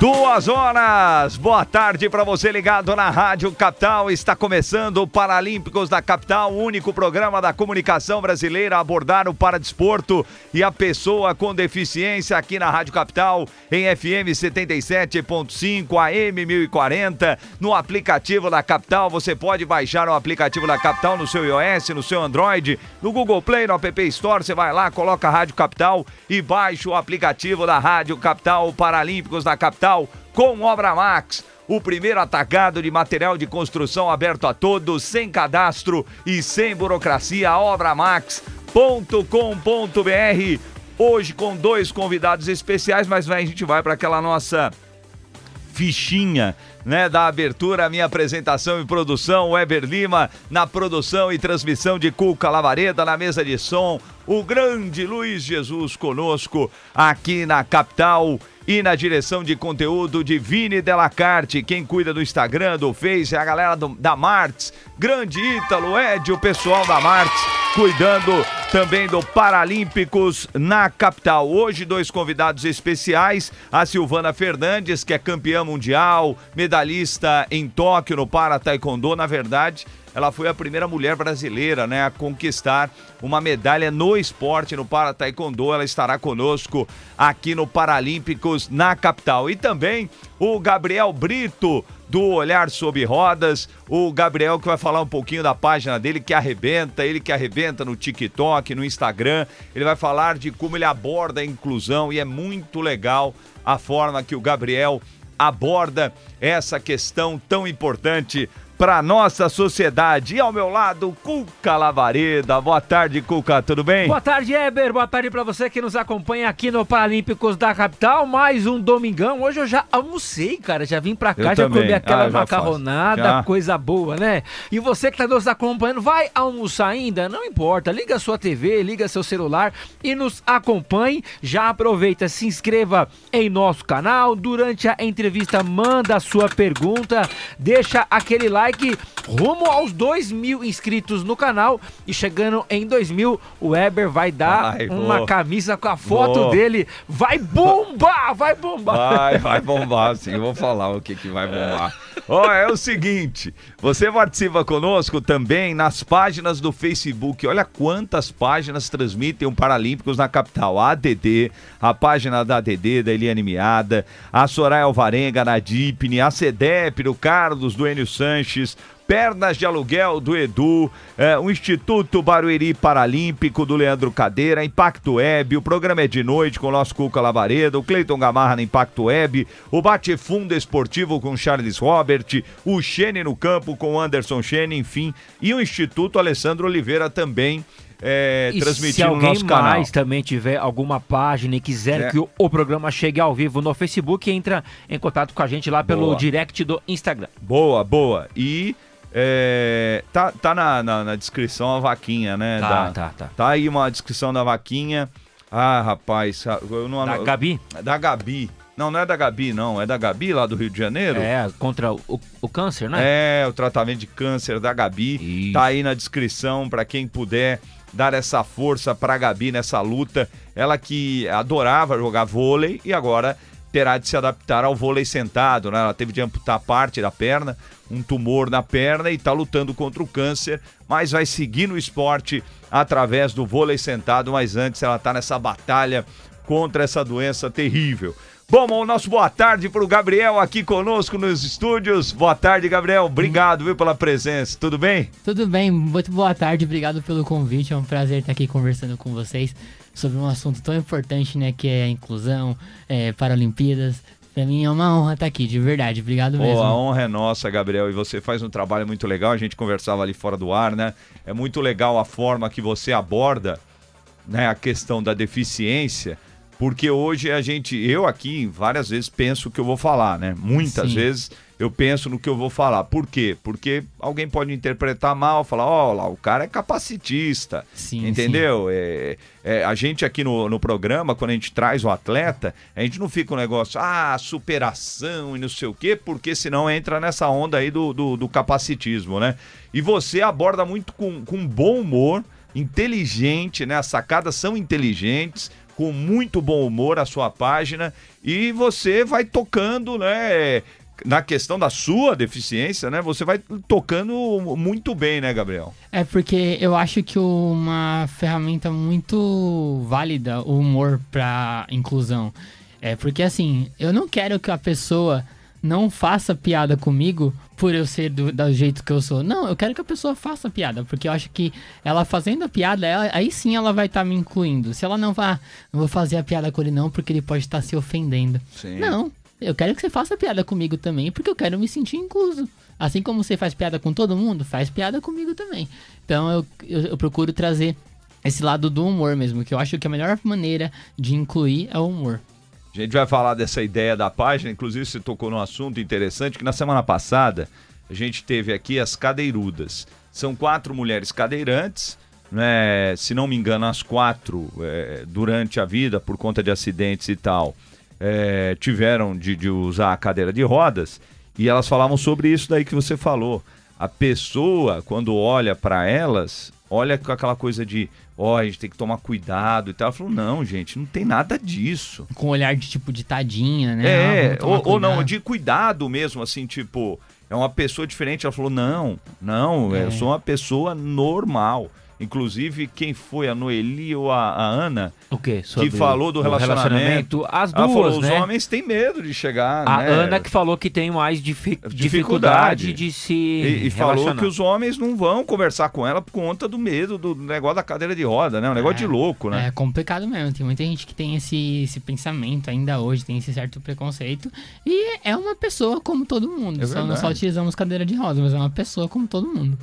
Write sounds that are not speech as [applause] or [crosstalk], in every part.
Duas horas, boa tarde para você ligado na Rádio Capital. Está começando o Paralímpicos da Capital, o único programa da comunicação brasileira a abordar o paradesporto e a pessoa com deficiência aqui na Rádio Capital, em FM 77.5, AM 1040, no aplicativo da Capital. Você pode baixar o aplicativo da Capital no seu iOS, no seu Android, no Google Play, no App Store. Você vai lá, coloca Rádio Capital e baixa o aplicativo da Rádio Capital Paralímpicos da Capital com Obra Max. O primeiro atacado de material de construção aberto a todos, sem cadastro e sem burocracia. Obramax.com.br. Hoje com dois convidados especiais, mas a gente vai para aquela nossa fichinha né, da abertura, minha apresentação e produção, Weber Lima, na produção e transmissão de Cuca Lavareda, na mesa de som, o grande Luiz Jesus conosco aqui na capital e na direção de conteúdo de Vini Delacarte. Quem cuida do Instagram, do Face, é a galera do, da Martins. Grande Ítalo, Ed, o pessoal da Martins, cuidando também do Paralímpicos na capital. Hoje, dois convidados especiais: a Silvana Fernandes, que é campeã mundial, medalhista em Tóquio no Para Taekwondo. Na verdade, ela foi a primeira mulher brasileira né, a conquistar uma medalha no esporte, no Para Taekwondo. Ela estará conosco aqui no Paralímpicos na capital. E também o Gabriel Brito, do Olhar Sob Rodas. O Gabriel que vai falar um pouquinho da página dele que arrebenta, ele que arrebenta no TikTok, no Instagram. Ele vai falar de como ele aborda a inclusão e é muito legal a forma que o Gabriel aborda essa questão tão importante para nossa sociedade. E ao meu lado, Cuca Lavareda. Boa tarde, Cuca, tudo bem? Boa tarde, Eber. Boa tarde para você que nos acompanha aqui no Paralímpicos da Capital. Mais um domingão. Hoje eu já almocei, cara. Já vim para cá, eu já também. comi aquela ah, macarronada, já. coisa boa, né? E você que tá nos acompanhando, vai almoçar ainda? Não importa. Liga sua TV, liga seu celular e nos acompanhe. Já aproveita, se inscreva em nosso canal. Durante a entrevista, manda a sua pergunta, deixa aquele like like rumo aos 2 mil inscritos no canal. E chegando em 2 mil, o Weber vai dar vai, uma camisa com a foto dele. Vai bombar! Vai bombar! Vai, vai [laughs] bombar, sim. Eu vou falar o que, que vai bombar. Ó, oh, é o seguinte, você participa conosco também nas páginas do Facebook. Olha quantas páginas transmitem o Paralímpicos na capital. A ADD, a página da ADD, da Eliane Miada, a Soraya Alvarenga, na Dipne, a CEDEP, do Carlos, do Enio Sanches, Pernas de Aluguel do Edu, é, o Instituto Barueri Paralímpico do Leandro Cadeira, Impacto Web, o programa é de noite com o nosso Cuca Lavareda, o Cleiton Gamarra na Impacto Web, o Bate Fundo Esportivo com Charles Robert, o Xene no Campo com Anderson Xene, enfim, e o Instituto Alessandro Oliveira também. É, transmitindo no nosso canal. Se alguém mais também tiver alguma página e quiser é. que o, o, programa chegue ao vivo no Facebook, entra em contato com a gente lá pelo boa. direct do Instagram. Boa, boa. E é, tá tá na, na, na, descrição a vaquinha, né? Tá, da, tá, tá. Tá aí uma descrição da vaquinha. Ah, rapaz, eu não Da Gabi? Da Gabi. Não, não é da Gabi, não. É da Gabi lá do Rio de Janeiro? É, contra o, o câncer, né? É, o tratamento de câncer da Gabi. Isso. Tá aí na descrição para quem puder dar essa força pra Gabi nessa luta. Ela que adorava jogar vôlei e agora terá de se adaptar ao vôlei sentado, né? Ela teve de amputar parte da perna, um tumor na perna e está lutando contra o câncer, mas vai seguir no esporte através do vôlei sentado, mas antes ela está nessa batalha contra essa doença terrível. Bom, o nosso boa tarde para o Gabriel aqui conosco nos estúdios. Boa tarde, Gabriel. Obrigado viu, pela presença. Tudo bem? Tudo bem, muito boa tarde. Obrigado pelo convite. É um prazer estar aqui conversando com vocês sobre um assunto tão importante, né, que é a inclusão, é, Paralimpíadas. Pra mim é uma honra estar aqui, de verdade. Obrigado mesmo. Oh, a honra é nossa, Gabriel. E você faz um trabalho muito legal. A gente conversava ali fora do ar, né? É muito legal a forma que você aborda né, a questão da deficiência Porque hoje a gente, eu aqui várias vezes penso o que eu vou falar, né? Muitas Sim. vezes eu penso no que eu vou falar. Por quê? Porque alguém pode interpretar mal, falar, ó, oh, lá, o cara é capacitista. Sim, entendeu? Sim. É, é, a gente aqui no, no programa, quando a gente traz o atleta, a gente não fica um negócio, ah, superação e não sei o quê, porque senão entra nessa onda aí do, do, do capacitismo, né? E você aborda muito com, com bom humor, inteligente, né? As sacadas são inteligentes com muito bom humor a sua página e você vai tocando, né? na questão da sua deficiência, né? Você vai tocando muito bem, né, Gabriel? É porque eu acho que uma ferramenta muito válida o humor para inclusão. É porque assim, eu não quero que a pessoa não faça piada comigo por eu ser do, do, jeito que eu sou. Não, eu quero que a pessoa faça piada, porque eu acho que ela fazendo a piada, ela, aí sim ela vai estar tá me incluindo. Se ela não vá, não vou fazer a piada com ele não, porque ele pode estar tá se ofendendo. Sim. Não, eu quero que você faça piada comigo também, porque eu quero me sentir incluso. Assim como você faz piada com todo mundo, faz piada comigo também. Então eu, eu, eu procuro trazer esse lado do humor mesmo, que eu acho que a melhor maneira de incluir é o humor. A gente vai falar dessa ideia da página, inclusive você tocou num assunto interessante que na semana passada a gente teve aqui as cadeirudas. São quatro mulheres cadeirantes, né? se não me engano, as quatro é, durante a vida, por conta de acidentes e tal, é, tiveram de, de usar a cadeira de rodas e elas falavam sobre isso daí que você falou. A pessoa, quando olha para elas, olha com aquela coisa de, ó, oh, a gente tem que tomar cuidado e tal. Ela falou, não, gente, não tem nada disso. Com um olhar de tipo de tadinha, né? É, ah, ou, ou, não, de cuidado mesmo, assim, tipo, é uma pessoa diferente. Ela falou, não, não, é. eu sou uma pessoa normal. Inclusive, quem foi, a Noeli ou a, a Ana? O quê? Sobre que falou do relacionamento. relacionamento. As duas, falou, né? Os homens têm medo de chegar, A né? Ana que falou que tem mais difi dificuldade. dificuldade de se E, e falou que os homens não vão conversar com ela por conta do medo do negócio da cadeira de roda, né? Um negócio é, de louco, né? É complicado mesmo. Tem muita gente que tem esse, esse pensamento ainda hoje, tem esse certo preconceito. E é uma pessoa como todo mundo. É só, só utilizamos cadeira de roda, mas é uma pessoa como todo mundo.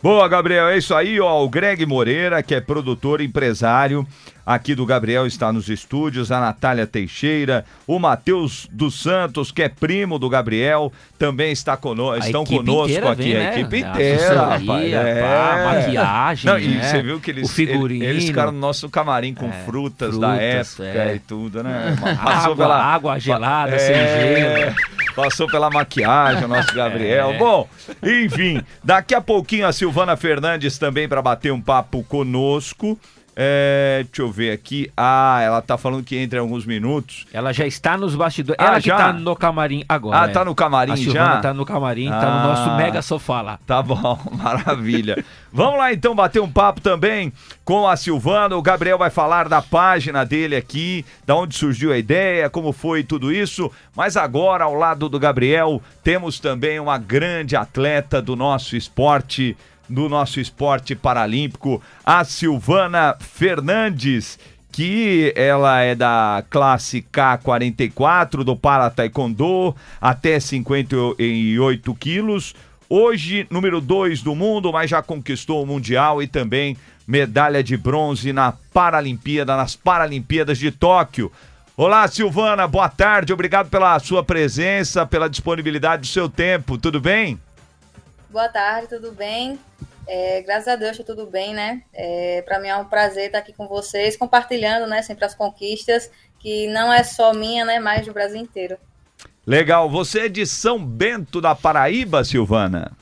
Boa, Gabriel, é isso aí, ó. O Greg Moreira, que é produtor empresário aqui do Gabriel, está nos estúdios. A Natália Teixeira, o Matheus dos Santos, que é primo do Gabriel, também está conosco, estão conosco aqui. Vem, a né? equipe inteira, rapaz. É. Pá, maquiagem. Não, e né? você viu que eles, o figurino. eles ficaram no nosso camarim com é, frutas, frutas, da época é. e tudo, né? [laughs] Passou água, pela água gelada, é, sem gelo. Passou pela maquiagem, o nosso [laughs] Gabriel. É. Bom, enfim, daqui a pouquinho a Silvana Fernandes também para bater um papo conosco. É, deixa eu ver aqui. Ah, ela tá falando que entre alguns minutos. Ela já está nos bastidores. Ah, ela já? que tá no camarim agora. Ah, tá no camarim já? tá no camarim, ah, tá no nosso ah. mega sofá lá. Tá bom, [laughs] maravilha. Vamos lá então bater um papo também com a Silvana. O Gabriel vai falar da página dele aqui, da onde surgiu a ideia, como foi tudo isso. Mas agora, ao lado do Gabriel, temos também uma grande atleta do nosso esporte do nosso esporte paralímpico, a Silvana Fernandes, que ela é da classe K44 do Para Taekwondo, até 58 quilos. Hoje, número 2 do mundo, mas já conquistou o Mundial e também medalha de bronze na Paralimpíada, nas Paralimpíadas de Tóquio. Olá, Silvana, boa tarde, obrigado pela sua presença, pela disponibilidade do seu tempo, tudo bem? Boa tarde, tudo bem? É, graças a Deus, tá tudo bem, né? É, Para mim é um prazer estar aqui com vocês, compartilhando, né, sempre as conquistas, que não é só minha, né, mas do Brasil inteiro. Legal. Você é de São Bento da Paraíba, Silvana?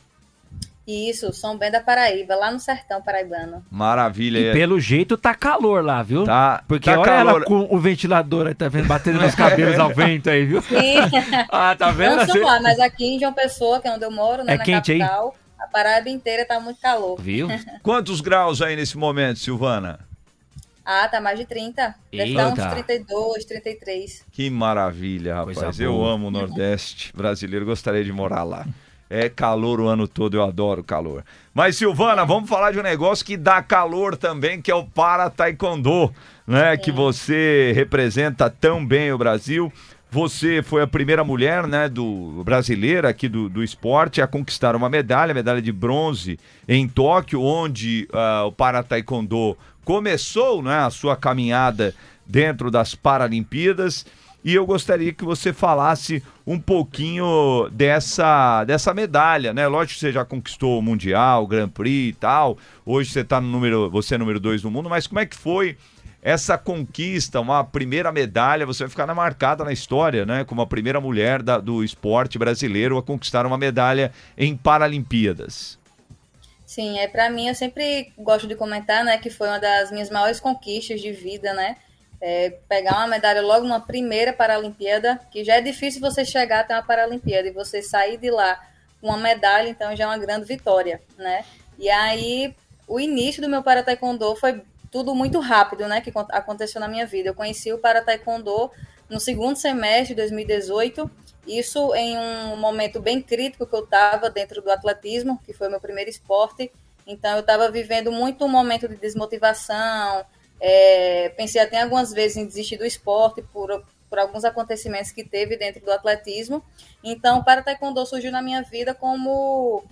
Isso, São Bento da Paraíba, lá no sertão paraibano. Maravilha. E pelo jeito tá calor lá, viu? Tá. Porque tá olha calor. ela com o ventilador aí, tá vendo? Batendo nos cabelos ao vento aí, viu? Sim. [laughs] ah, tá vendo? Não lá, mas aqui em João Pessoa, que é onde eu moro, né, é na quente capital, aí? a Paraíba inteira tá muito calor. Viu? [laughs] Quantos graus aí nesse momento, Silvana? Ah, tá mais de 30. Deve estar uns 32, 33. Que maravilha, rapaz. Eu amo o Nordeste brasileiro, gostaria de morar lá. É calor o ano todo, eu adoro calor. Mas, Silvana, vamos falar de um negócio que dá calor também, que é o Para Taekwondo, né? Sim. Que você representa tão bem o Brasil. Você foi a primeira mulher, né, do brasileira aqui do, do esporte a conquistar uma medalha, medalha de bronze em Tóquio, onde uh, o Para Taekwondo começou, né, a sua caminhada dentro das Paralimpíadas. E eu gostaria que você falasse um pouquinho dessa, dessa medalha, né? Lógico que você já conquistou o Mundial, o Grand Prix e tal. Hoje você tá no número, você é número dois no mundo, mas como é que foi essa conquista, uma primeira medalha? Você vai ficar marcada na história, né? Como a primeira mulher da, do esporte brasileiro a conquistar uma medalha em Paralimpíadas. Sim, é para mim eu sempre gosto de comentar, né, que foi uma das minhas maiores conquistas de vida, né? É, pegar uma medalha logo numa primeira Paralimpíada, que já é difícil você chegar até uma Paralimpíada e você sair de lá com uma medalha, então já é uma grande vitória, né? E aí, o início do meu para taekwondo foi tudo muito rápido, né, que aconteceu na minha vida. Eu conheci o para taekwondo no segundo semestre de 2018, isso em um momento bem crítico que eu estava dentro do atletismo, que foi meu primeiro esporte. Então, eu estava vivendo muito um momento de desmotivação, é, pensei até algumas vezes em desistir do esporte por, por alguns acontecimentos que teve dentro do atletismo. Então, para taekwondo surgiu na minha vida como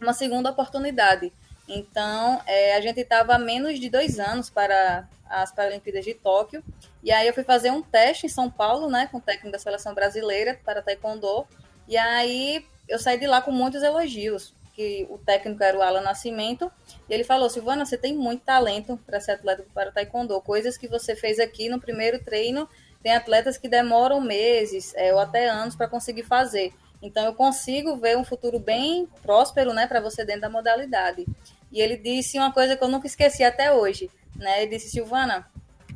uma segunda oportunidade. Então, é, a gente estava menos de dois anos para as Paralimpíadas de Tóquio. E aí eu fui fazer um teste em São Paulo, né, com o técnico da seleção brasileira para taekwondo. E aí eu saí de lá com muitos elogios que o técnico era o Alan Nascimento, e ele falou: Silvana, você tem muito talento para ser atleta para taekwondo. Coisas que você fez aqui no primeiro treino, tem atletas que demoram meses é, ou até anos para conseguir fazer. Então eu consigo ver um futuro bem próspero, né, para você dentro da modalidade. E ele disse uma coisa que eu nunca esqueci até hoje, né? Ele disse: Silvana,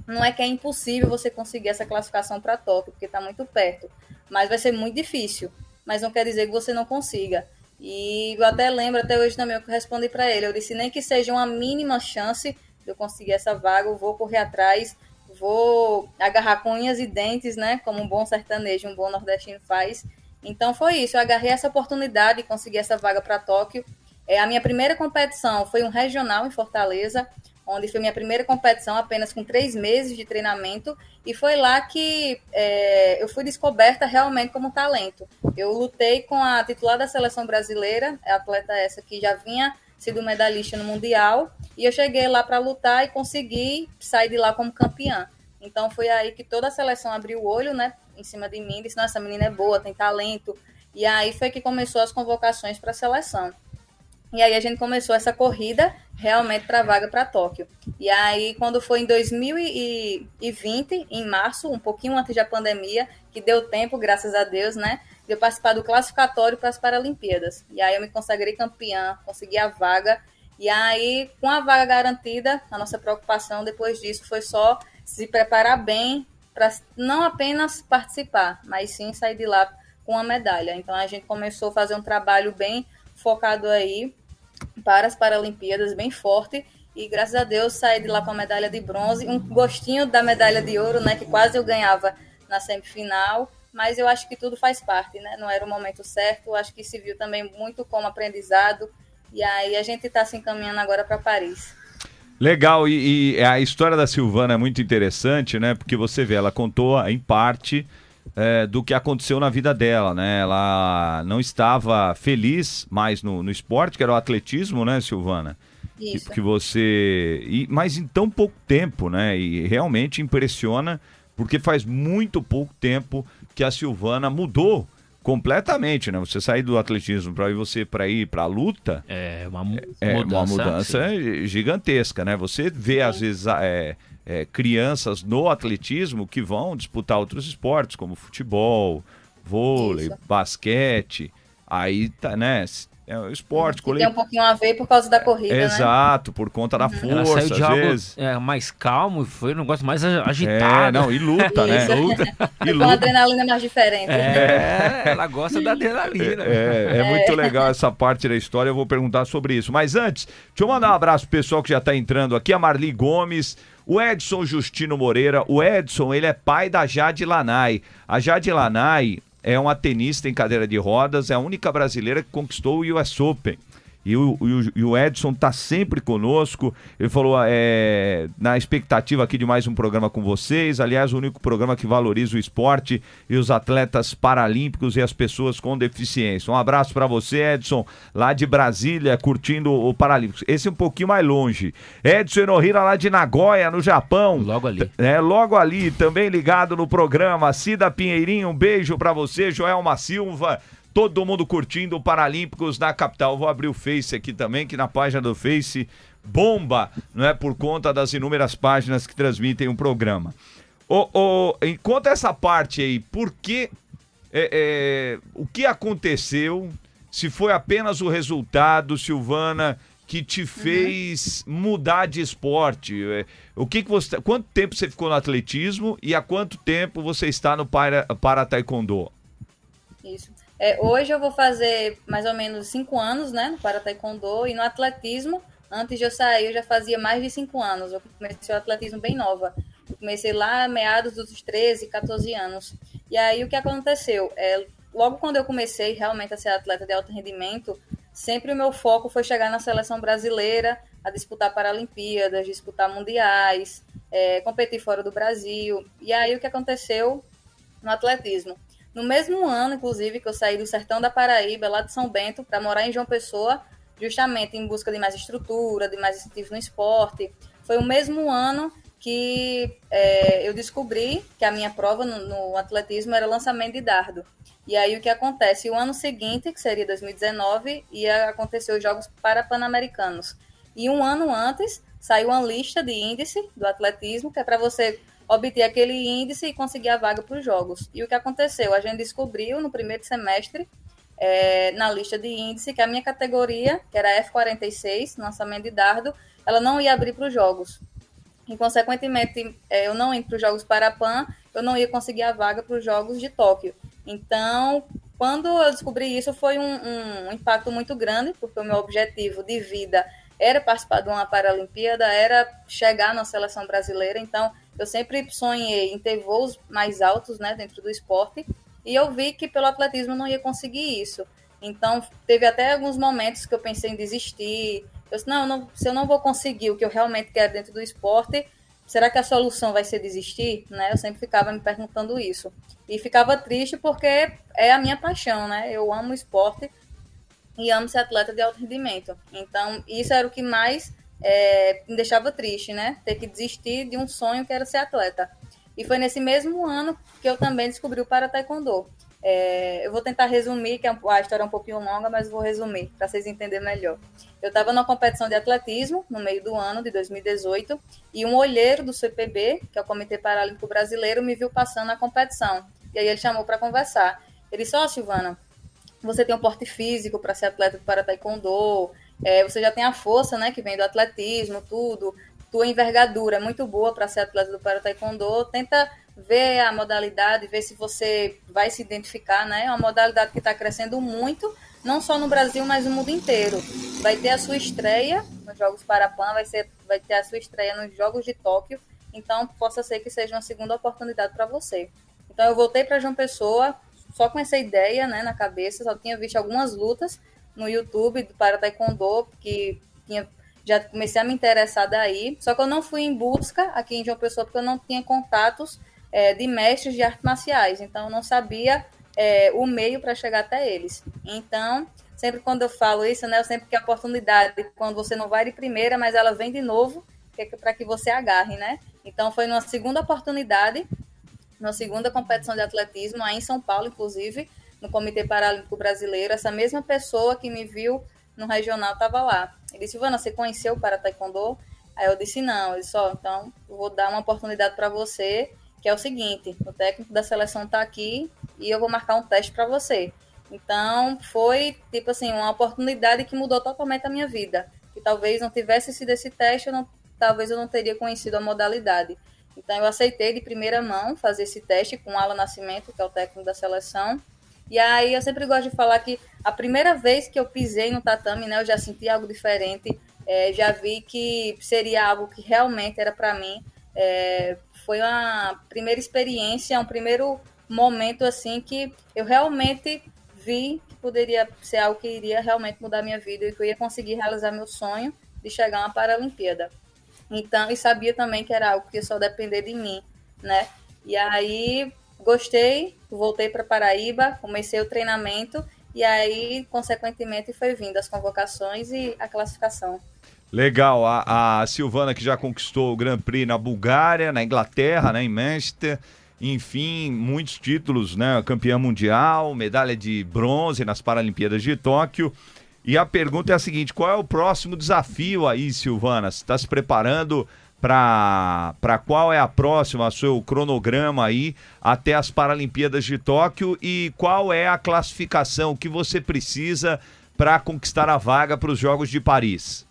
não é que é impossível você conseguir essa classificação para Tóquio, porque está muito perto, mas vai ser muito difícil. Mas não quer dizer que você não consiga. E eu até lembro, até hoje também, eu respondi para ele. Eu disse: nem que seja uma mínima chance de eu conseguir essa vaga, eu vou correr atrás, vou agarrar com unhas e dentes, né? Como um bom sertanejo, um bom nordestino faz. Então foi isso, eu agarrei essa oportunidade e consegui essa vaga para Tóquio. É, a minha primeira competição foi um regional em Fortaleza, onde foi minha primeira competição, apenas com três meses de treinamento, e foi lá que é, eu fui descoberta realmente como talento. Eu lutei com a titular da seleção brasileira, a atleta essa que já vinha sido medalhista no Mundial, e eu cheguei lá para lutar e consegui sair de lá como campeã. Então foi aí que toda a seleção abriu o olho, né, em cima de mim, disse: "Nossa, essa menina é boa, tem talento". E aí foi que começou as convocações para a seleção. E aí a gente começou essa corrida realmente para vaga para Tóquio. E aí, quando foi em 2020, em março, um pouquinho antes da pandemia, que deu tempo, graças a Deus, né? De eu participar do classificatório para as Paralimpíadas. E aí eu me consagrei campeã, consegui a vaga. E aí, com a vaga garantida, a nossa preocupação depois disso foi só se preparar bem para não apenas participar, mas sim sair de lá com a medalha. Então a gente começou a fazer um trabalho bem focado aí para as Paralimpíadas bem forte e graças a Deus saí de lá com a medalha de bronze, um gostinho da medalha de ouro, né, que quase eu ganhava na semifinal, mas eu acho que tudo faz parte, né? Não era o momento certo, acho que se viu também muito como aprendizado e aí a gente está se encaminhando agora para Paris. Legal, e, e, a história da Silvana é muito interessante, né? Porque você vê, ela contou em parte é, do que aconteceu na vida dela, né? Ela não estava feliz mais no, no esporte, que era o atletismo, né, Silvana? Isso. Que, que você. E, mas em tão pouco tempo, né? E realmente impressiona, porque faz muito pouco tempo que a Silvana mudou completamente, né? Você sair do atletismo para ir você para ir para a luta é uma, mu é, mudança, uma mudança gigantesca, né? Você vê às vezes é, é, crianças no atletismo que vão disputar outros esportes, como futebol, vôlei, Isso. basquete. Aí tá, né? É um esporte coletivo. Tem um pouquinho a ver por causa da corrida, né? Exato, né? por conta da uhum. força, às algo, vezes. É, mais calmo, foi um negócio mais agitado. É, não, e luta, né? Luta, e [laughs] luta. Com adrenalina mais diferente. É, ela gosta da adrenalina. É, é, é, muito legal essa parte da história, eu vou perguntar sobre isso. Mas antes, deixa eu mandar um abraço pro pessoal que já tá entrando aqui, a Marli Gomes, o Edson Justino Moreira, o Edson, ele é pai da Jade Lanai. A Jade Lanai é uma tenista em cadeira de rodas, é a única brasileira que conquistou o US Open. E o, e o, Edson está sempre conosco. Ele falou é, na expectativa aqui de mais um programa com vocês. Aliás, o único programa que valoriza o esporte e os atletas paralímpicos e as pessoas com deficiência. Um abraço para você, Edson, lá de Brasília, curtindo o Paralímpicos. Esse é um pouquinho mais longe. Edson Enohira, lá de Nagoya, no Japão. Logo ali. É, logo ali, também ligado no programa. Cida Pinheirinho, um beijo para você. Joelma Silva todo mundo curtindo o Paralímpicos na capital. Vou abrir o Face aqui também, que na página do Face bomba, não é? Por conta das inúmeras páginas que transmitem o programa. O, o, enquanto essa parte aí, por que. É, é, o que aconteceu? Se foi apenas o resultado, Silvana, que te uhum. fez uhum. mudar de esporte? É, o que, que você. Quanto tempo você ficou no atletismo e há quanto tempo você está no para, para taekwondo? Isso. É, hoje eu vou fazer mais ou menos cinco anos, né, no para taekwondo e no atletismo. Antes de eu sair, eu já fazia mais de cinco anos. Eu comecei o atletismo bem nova. Eu comecei lá meados dos 13, 14 anos. E aí o que aconteceu? É, logo quando eu comecei realmente a ser atleta de alto rendimento, sempre o meu foco foi chegar na seleção brasileira, a disputar Paralimpíadas, disputar mundiais, é, competir fora do Brasil. E aí o que aconteceu no atletismo? No mesmo ano, inclusive, que eu saí do sertão da Paraíba, lá de São Bento, para morar em João Pessoa, justamente em busca de mais estrutura, de mais incentivo no esporte. Foi o mesmo ano que é, eu descobri que a minha prova no, no, atletismo era lançamento de dardo. E aí o que acontece? O ano seguinte, que seria 2019, ia acontecer os Jogos Parapan-Americanos. E um ano antes, saiu uma lista de índice do atletismo, que é para você obter aquele índice e conseguir a vaga para os jogos. E o que aconteceu? A gente descobriu no primeiro semestre, é, na lista de índice, que a minha categoria, que era F46, lançamento de dardo, ela não ia abrir para os jogos. E, consequentemente, é, eu não entro para os Jogos Parapan, eu não ia conseguir a vaga para os Jogos de Tóquio. Então, quando eu descobri isso, foi um, um impacto muito grande, porque o meu objetivo de vida era participar de uma Paralimpíada, era chegar na seleção brasileira. Então, eu sempre sonhei em ter voos mais altos né, dentro do esporte e eu vi que pelo atletismo não ia conseguir isso. Então, teve até alguns momentos que eu pensei em desistir. Eu disse, não, não, se eu não vou conseguir o que eu realmente quero dentro do esporte, será que a solução vai ser desistir? Né? Eu sempre ficava me perguntando isso. E ficava triste porque é a minha paixão, né? Eu amo esporte e amo ser atleta de alto rendimento. Então, isso era o que mais é, me deixava triste, né? Ter que desistir de um sonho que era ser atleta. E foi nesse mesmo ano que eu também descobri o para taekwondo. É, eu vou tentar resumir, que é a história é um pouquinho longa, mas vou resumir para vocês entenderem melhor. Eu estava numa competição de atletismo no meio do ano de 2018 e um olheiro do CPB, que é o Comitê Paralímpico Brasileiro, me viu passando na competição. E aí ele chamou para conversar. Ele disse: Ó, oh, Silvana, você tem um porte físico para ser atleta para taekwondo, é, você já tem a força, né, que vem do atletismo, tudo. Tua envergadura é muito boa para ser atleta do para taekwondo. Tenta ver a modalidade, ver se você vai se identificar, né? É uma modalidade que está crescendo muito, não só no Brasil, mas no mundo inteiro. Vai ter a sua estreia nos Jogos Parapan, vai, ser, vai ter a sua estreia nos Jogos de Tóquio, então possa ser que seja uma segunda oportunidade para você. Então eu voltei para João Pessoa, só com essa ideia né, na cabeça, só tinha visto algumas lutas, no YouTube para Taekwondo, que tinha, já comecei a me interessar daí. Só que eu não fui em busca aqui em João Pessoa, porque eu não tinha contatos é, de mestres de artes marciais, então eu não sabia é, o meio para chegar até eles. Então, sempre quando eu falo isso, né, eu sempre que a oportunidade, quando você não vai de primeira, mas ela vem de novo, é para que você agarre, né? Então, foi numa segunda oportunidade, numa segunda competição de atletismo, aí em São Paulo, inclusive, no Comitê Paralímpico Brasileiro, essa mesma pessoa que me viu no regional estava lá. Ele disse, Ivana, você conheceu para taekwondo? Aí eu disse, não. Ele disse, ó, então eu vou dar uma oportunidade para você, que é o seguinte, o técnico da seleção está aqui e eu vou marcar um teste para você. Então, foi, tipo assim, uma oportunidade que mudou totalmente a minha vida. Que talvez não tivesse sido esse teste, eu não, talvez eu não teria conhecido a modalidade. Então, eu aceitei de primeira mão fazer esse teste com o Alan Nascimento, que é o técnico da seleção. E aí eu sempre gosto de falar que a primeira vez que eu pisei no tatame, né, eu já senti algo diferente, é, já vi que seria algo que realmente era para mim. É, foi uma primeira experiência, um primeiro momento assim que eu realmente vi que poderia ser algo que iria realmente mudar minha vida e que eu ia conseguir realizar meu sonho de chegar a uma Paralimpíada. Então, e sabia também que era algo que só depender de mim, né? E aí gostei, voltei para Paraíba, comecei o treinamento e aí, consequentemente, foi vindo as convocações e a classificação. Legal, a, a Silvana que já conquistou o Grand Prix na Bulgária, na Inglaterra, né, em Manchester, enfim, muitos títulos, né, campeã mundial, medalha de bronze nas Paralimpíadas de Tóquio. E a pergunta é a seguinte: qual é o próximo desafio aí, Silvana? Você está se preparando para qual é a próxima, seu cronograma aí até as Paralimpíadas de Tóquio e qual é a classificação que você precisa para conquistar a vaga para os Jogos de Paris?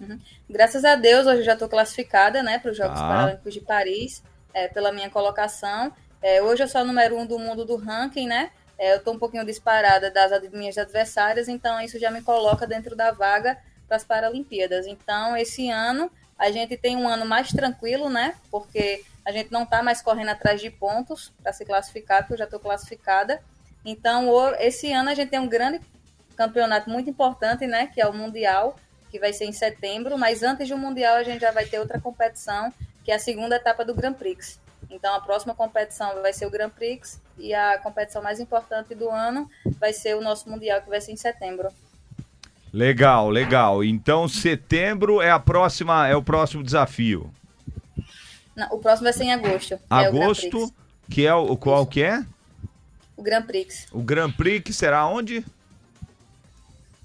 Uhum. Graças a Deus, hoje eu já estou classificada né, para os Jogos ah. Paralímpicos de Paris, é, pela minha colocação. É, hoje eu sou a número um do mundo do ranking, né? É, eu estou um pouquinho disparada das minhas adversárias, então isso já me coloca dentro da vaga para as Paralimpíadas. Então, esse ano a gente tem um ano mais tranquilo, né? Porque a gente não está mais correndo atrás de pontos para se classificar, porque eu já estou classificada. Então, esse ano a gente tem um grande campeonato muito importante, né? Que é o Mundial, que vai ser em setembro. Mas antes do Mundial, a gente já vai ter outra competição, que é a segunda etapa do Grand Prix. Então, a próxima competição vai ser o Grand Prix e a competição mais importante do ano vai ser o nosso Mundial, que vai ser em setembro. Legal, legal. Então setembro é a próxima, é o próximo desafio. Não, o próximo vai ser em agosto. Agosto, é que é o qual que é? O Grand Prix. O Grand Prix será onde?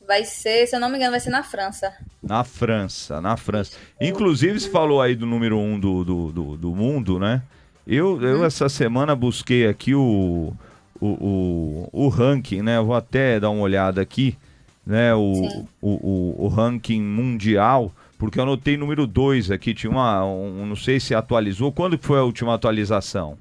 Vai ser, se eu não me engano, vai ser na França. Na França, na França. Inclusive, você falou aí do número um do, do, do, do mundo, né? Eu, eu hum. essa semana busquei aqui o, o, o, o ranking, né? Eu vou até dar uma olhada aqui né, o, o, o, o, ranking mundial, porque eu anotei número 2 aqui, tinha uma, um, não sei se atualizou, quando foi a última atualização?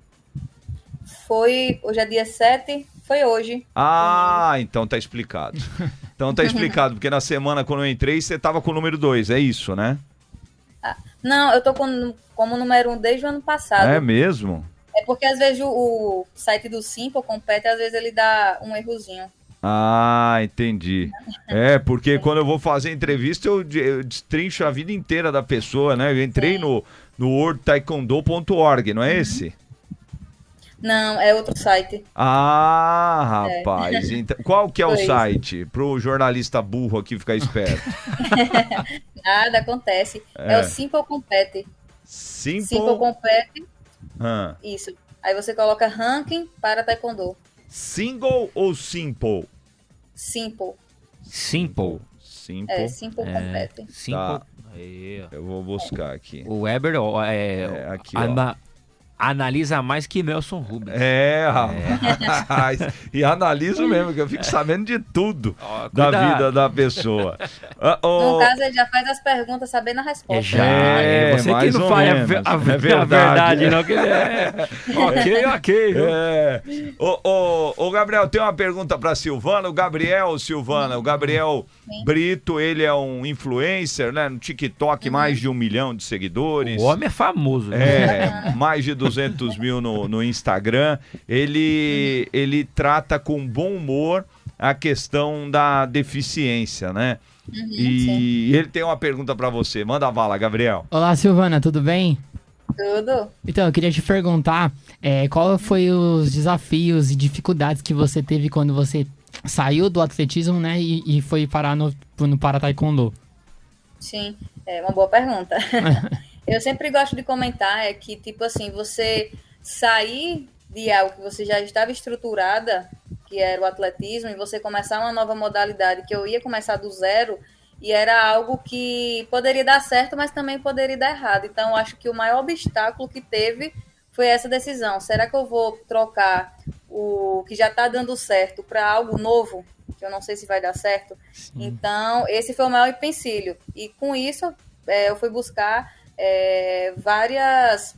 Foi, hoje é dia 7, foi hoje. Ah, então tá explicado. [laughs] Então tá explicado, porque na semana quando eu entrei, você tava com o número 2, é isso, né? Ah, não, eu tô com, como número 1 um desde o ano passado. É mesmo? É porque às vezes o, o site do Simple compete, às vezes ele dá um errozinho. Ah, entendi. É, porque quando eu vou fazer entrevista, eu, eu destrincho a vida inteira da pessoa, né? Eu entrei no, no worldtaekwondo.org, não é uhum. esse? Não, é outro site. Ah, é. rapaz. É. Então, qual que é Foi o site? Para o jornalista burro aqui ficar esperto. [laughs] Nada, acontece. É, é o Simple Compete. Simple, Simple Compete. Ah. Isso. Aí você coloca ranking para Taekwondo. Single ou simple? Simple. Simple. Simple. É, simple é, compete. Simple. Tá. Eu vou buscar aqui. O Weber é, é aqui, ó analisa mais que Nelson Rubens. É, rapaz. É. e analiso mesmo, que eu fico sabendo de tudo oh, da vida da pessoa. Uh, oh. No caso, ele já faz as perguntas sabendo a resposta. É, já. É, você que não faz a, a, é verdade. a, verdade, não. Que é. [laughs] ok, ok. É. Ô, ô, ô, Gabriel, tem uma pergunta para Silvana. O Gabriel, Silvana, o Gabriel Sim. Brito, ele é um influencer, né? No TikTok, uhum. mais de um milhão de seguidores. O homem é famoso. Né? É, [laughs] mais de 200 mil no, no Instagram. Ele, ele trata com bom humor a questão da deficiência, né? Uhum, e ele tem uma pergunta para você. Manda bala, Gabriel. Olá, Silvana, tudo bem? Tudo. Então, eu queria te perguntar é, qual foi os desafios e dificuldades que você teve quando você saiu do atletismo, né, e, e foi parar no, no para taekwondo? Sim, é uma boa pergunta. [laughs] Eu sempre gosto de comentar é que, tipo assim, você sair de algo que você já estava estruturada, que era o atletismo, e você começar uma nova modalidade, que eu ia começar do zero, e era algo que poderia dar certo, mas também poderia dar errado. Então, eu acho que o maior obstáculo que teve foi essa decisão. Será que eu vou trocar o que já está dando certo para algo novo, que eu não sei se vai dar certo? Sim. Então, esse foi o maior empecilho. E com isso, é, eu fui buscar é, várias,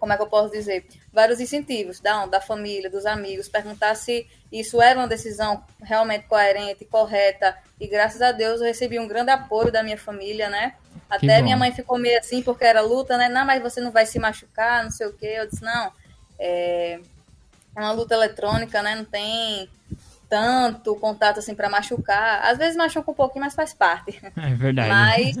como é que eu posso dizer, vários incentivos da, da família, dos amigos, perguntar se isso era uma decisão realmente coerente, correta, e graças a Deus eu recebi um grande apoio da minha família, né? Até minha mãe ficou meio assim, porque era luta, né? Não, mas você não vai se machucar, não sei o quê. Eu disse, não, é uma luta eletrônica, né? Não tem tanto contato assim para machucar. Às vezes machuca um pouquinho, mas faz parte. É verdade. Mas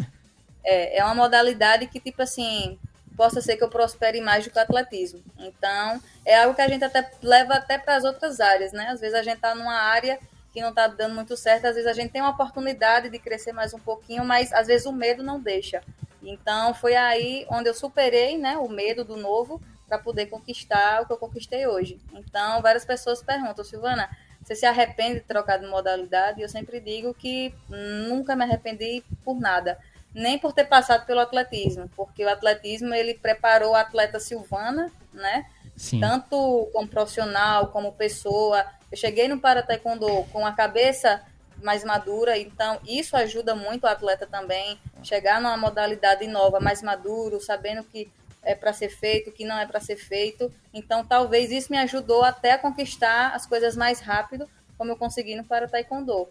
é, é uma modalidade que, tipo assim, possa ser que eu prospere mais do que o atletismo. Então, é algo que a gente até leva até para as outras áreas, né? Às vezes a gente está numa área que não está dando muito certo, às vezes a gente tem uma oportunidade de crescer mais um pouquinho, mas às vezes o medo não deixa. Então, foi aí onde eu superei, né, o medo do novo para poder conquistar o que eu conquistei hoje. Então, várias pessoas perguntam, Silvana, você se arrepende de trocar de modalidade? E eu sempre digo que nunca me arrependi por nada nem por ter passado pelo atletismo, porque o atletismo ele preparou a atleta Silvana, né? Sim. Tanto como profissional, como pessoa. Eu cheguei no para taekwondo com a cabeça mais madura, então isso ajuda muito o atleta também chegar numa modalidade nova, mais maduro, sabendo que é para ser feito, que não é para ser feito. Então talvez isso me ajudou até a conquistar as coisas mais rápido, como eu consegui no para taekwondo.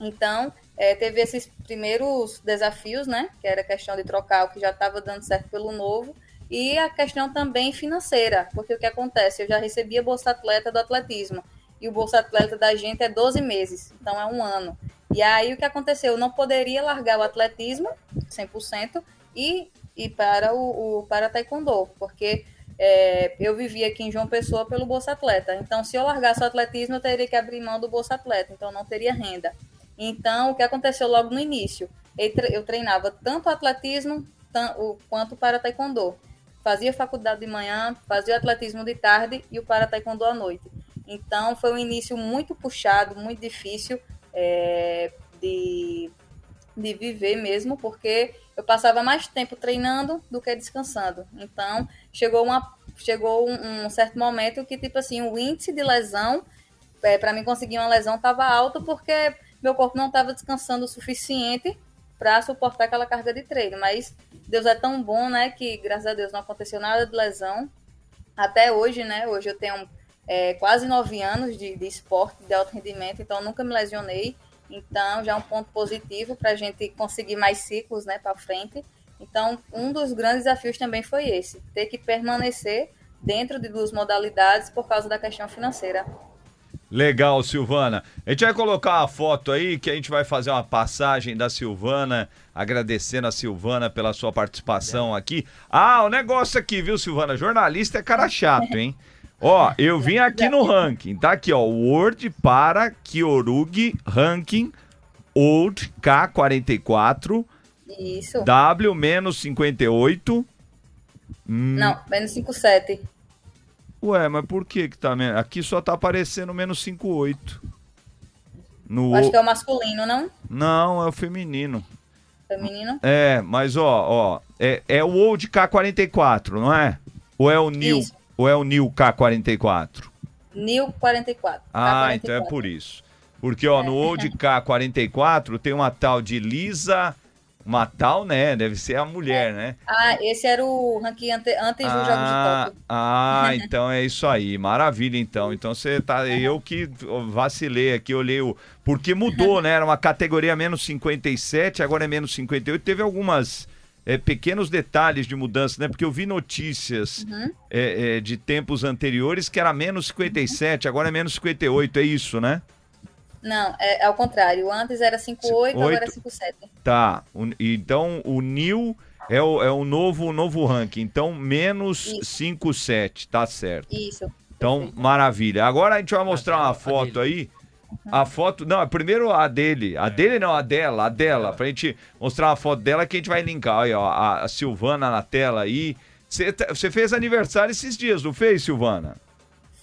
Então, é, teve esses primeiros desafios, né? Que era a questão de trocar o que já estava dando certo pelo novo. E a questão também financeira, porque o que acontece? Eu já recebia Bolsa Atleta do atletismo. E o Bolsa Atleta da gente é 12 meses, então é um ano. E aí o que aconteceu? Eu não poderia largar o atletismo 100% e ir para o, o para taekwondo, porque é, eu vivia aqui em João Pessoa pelo Bolsa Atleta. Então, se eu largasse o atletismo, eu teria que abrir mão do Bolsa Atleta, então não teria renda. Então, o que aconteceu logo no início? Eu treinava tanto atletismo quanto para taekwondo. Fazia faculdade de manhã, fazia atletismo de tarde e o para taekwondo à noite. Então, foi um início muito puxado, muito difícil é, de, de viver mesmo, porque eu passava mais tempo treinando do que descansando. Então, chegou, uma, chegou um, um certo momento que, tipo assim, o índice de lesão, é, para mim conseguir uma lesão, estava alto, porque meu corpo não estava descansando o suficiente para suportar aquela carga de treino. Mas Deus é tão bom, né, que graças a Deus não aconteceu nada de lesão. Até hoje, né, hoje eu tenho é, quase nove anos de, de esporte, de alto rendimento, então nunca me lesionei. Então já é um ponto positivo para a gente conseguir mais ciclos, né, para frente. Então um dos grandes desafios também foi esse, ter que permanecer dentro de duas modalidades por causa da questão financeira. Legal, Silvana. A gente vai colocar a foto aí que a gente vai fazer uma passagem da Silvana, agradecendo a Silvana pela sua participação aqui. Ah, o negócio aqui, viu, Silvana? Jornalista é cara chato, hein? [laughs] Ó, eu vim aqui no ranking, tá aqui, ó, Word para Kyorugi Ranking Old K44. Isso. W menos 58. Não, menos 57. Ué, mas por que que tá... Aqui só tá aparecendo menos 58. No... Acho que é o masculino, não? Não, é o feminino. Feminino? É, mas ó, ó, é, é o Old K44, não é? Ou é o New, isso. Ou é o New K44? New 44. Ah, K44. então é por isso. Porque ó, é. no Old [laughs] K44 tem uma tal de Lisa uma tal, né? Deve ser a mulher, né? Ah, esse era o ranking ante, antes ah, dos Jogos de Tóquio. Ah, [laughs] então é isso aí. Maravilha, então. Então você tá. Eu que vacilei aqui, olhei o. Porque mudou, né? Era uma categoria menos 57, agora é menos 58. Teve algumas. É, pequenos detalhes de mudança, né? Porque eu vi notícias uhum. é, é, de tempos anteriores que era menos 57, agora é menos 58, é isso, né? Não, é, é ao contrário. Antes era 5,8, agora é 5,7. Tá. então o New é o, é o novo, novo ranking. Então, menos 5,7. Tá certo. Isso. Então, perfeito. maravilha. Agora a gente vai mostrar uma foto aí. A foto. Não, primeiro a dele. A dele não, a dela, a dela. Pra gente mostrar uma foto dela que a gente vai linkar. Aí, ó, a, Silvana na tela aí. Você fez aniversário esses dias, não fez, Silvana?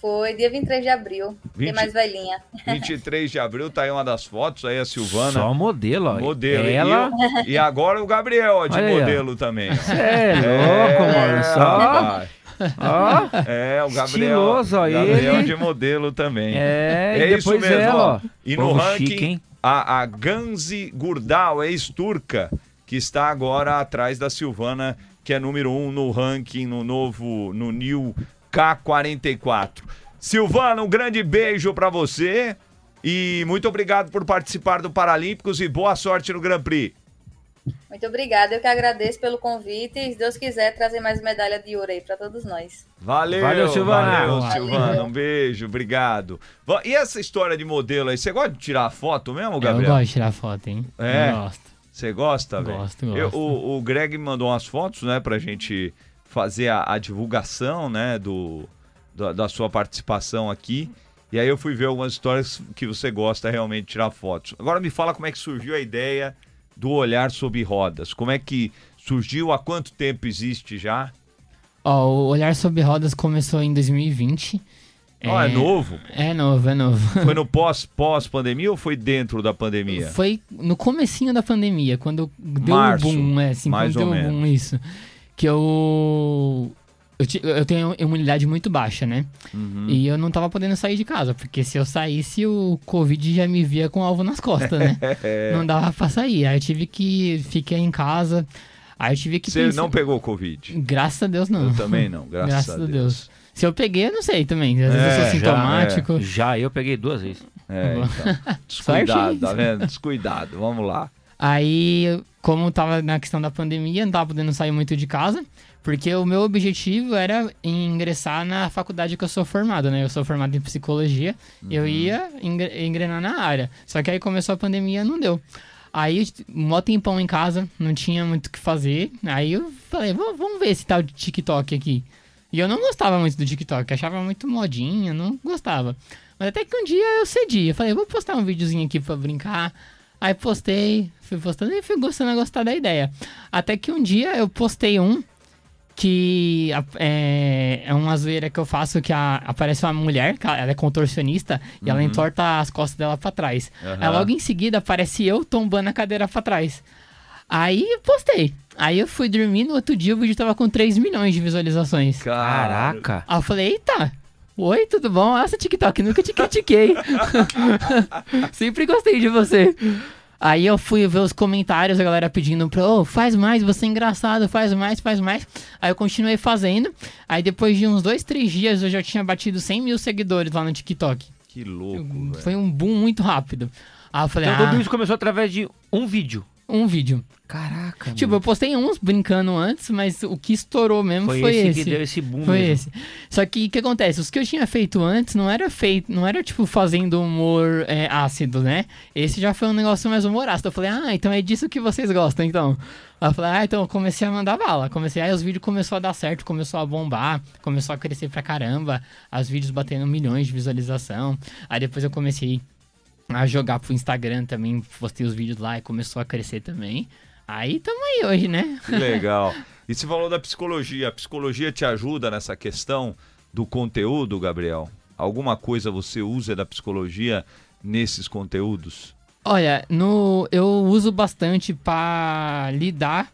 Foi dia 23 de abril. 20... Tem mais velhinha. 23 de abril, tá aí uma das fotos, aí a Silvana. Só modelo, ó. Modelo. Ela... E, e agora o Gabriel, ó, de Olha modelo aí, também. É louco, é, mano. Só. [laughs] Ó, é, o Gabriel. Estiloso, ó, Gabriel ele. de modelo também. É, é isso mesmo, ela, ó. E no ranking, chique, a, a Ganzi Gurdal, ex-turca, que está agora atrás da Silvana, que é número um no ranking, no novo, no New K44. Silvana, um grande beijo para você e muito obrigado por participar do Paralímpicos e boa sorte no Grand Prix. Muito obrigada, eu que agradeço pelo convite e, se Deus quiser, trazer mais medalha de ouro aí para todos nós. Valeu, valeu, Silvana. Valeu, Silvana. Um beijo, obrigado. E essa história de modelo aí, você gosta de tirar foto mesmo, Gabriel? Eu gosto de tirar foto, hein? É? Eu gosto. Você gosta, velho? Gosto, gosto. Eu, o, o Greg mandou umas fotos, né, pra gente fazer a, a divulgação, né, do, da, da sua participação aqui. E aí eu fui ver algumas histórias que você gosta realmente de tirar fotos. Agora me fala como é que surgiu a ideia do olhar sobre rodas. Como é que surgiu? Há quanto tempo existe já? Ó, o olhar sobre rodas começou em 2020. Ó, é, é novo? É novo, é novo. Foi no [laughs] pós, pós pandemia ou foi dentro da pandemia? Foi no comecinho da pandemia, quando deu Março, o boom, é, assim, mais quando ou deu menos. boom, isso. Que eu eu, eu tenho imunidade muito baixa, né? Uhum. E eu não tava podendo sair de casa, porque se eu saísse, o Covid já me via com alvo nas costas, né? [laughs] não dava pra sair. Aí eu tive que ficar em casa. Aí eu tive que. Você pensar... não pegou Covid? Graças a Deus, não. Eu também não, [laughs] graças, graças a Deus. Deus. Se eu peguei, eu não sei também. Às vezes é, eu sou sintomático. Já, é. já, eu peguei duas vezes. É, então. [laughs] Descuidado, tá vendo? Descuidado, vamos lá. Aí, como tava na questão da pandemia, não tava podendo sair muito de casa. Porque o meu objetivo era ingressar na faculdade que eu sou formado, né? Eu sou formado em psicologia, uhum. eu ia engrenar na área. Só que aí começou a pandemia, não deu. Aí, mó tempão em casa, não tinha muito o que fazer. Aí eu falei, vamos ver esse tal de TikTok aqui. E eu não gostava muito do TikTok, achava muito modinha, não gostava. Mas até que um dia eu cedi, eu falei, vou postar um videozinho aqui pra brincar. Aí postei, fui postando e fui gostando a gostar da ideia. Até que um dia eu postei um que é, é uma zoeira que eu faço que a, aparece uma mulher, ela é contorcionista, e uhum. ela entorta as costas dela para trás. Uhum. Aí logo em seguida aparece eu tombando a cadeira para trás. Aí postei. Aí eu fui dormir, no outro dia o vídeo tava com 3 milhões de visualizações. Caraca! Aí eu falei, eita, Oi, tudo bom? Essa TikTok, nunca te critiquei. [laughs] Sempre gostei de você. Aí eu fui ver os comentários, a galera pedindo pra, oh, faz mais, você é engraçado, faz mais, faz mais. Aí eu continuei fazendo. Aí depois de uns dois, três dias eu já tinha batido 100 mil seguidores lá no TikTok. Que louco, eu, Foi um boom muito rápido. Aí eu falei, então ah, tudo isso começou através de um vídeo um vídeo. Caraca. Tipo, eu postei uns brincando antes, mas o que estourou mesmo foi, foi esse. esse. que deu esse boom Foi mesmo. esse. Só que o que acontece? Os que eu tinha feito antes não era feito, não era tipo fazendo humor é, ácido, né? Esse já foi um negócio mais humorástico. Eu falei, ah, então é disso que vocês gostam, então. Aí eu falei, ah, então eu comecei a mandar bala. Comecei, aí os vídeos começou a dar certo, começou a bombar, começou a crescer pra caramba. Os vídeos batendo milhões de visualização. Aí depois eu comecei a jogar pro Instagram também, postei os vídeos lá e começou a crescer também. Aí estamos aí hoje, né? Legal. E você falou da psicologia. A psicologia te ajuda nessa questão do conteúdo, Gabriel? Alguma coisa você usa da psicologia nesses conteúdos? Olha, no, eu uso bastante para lidar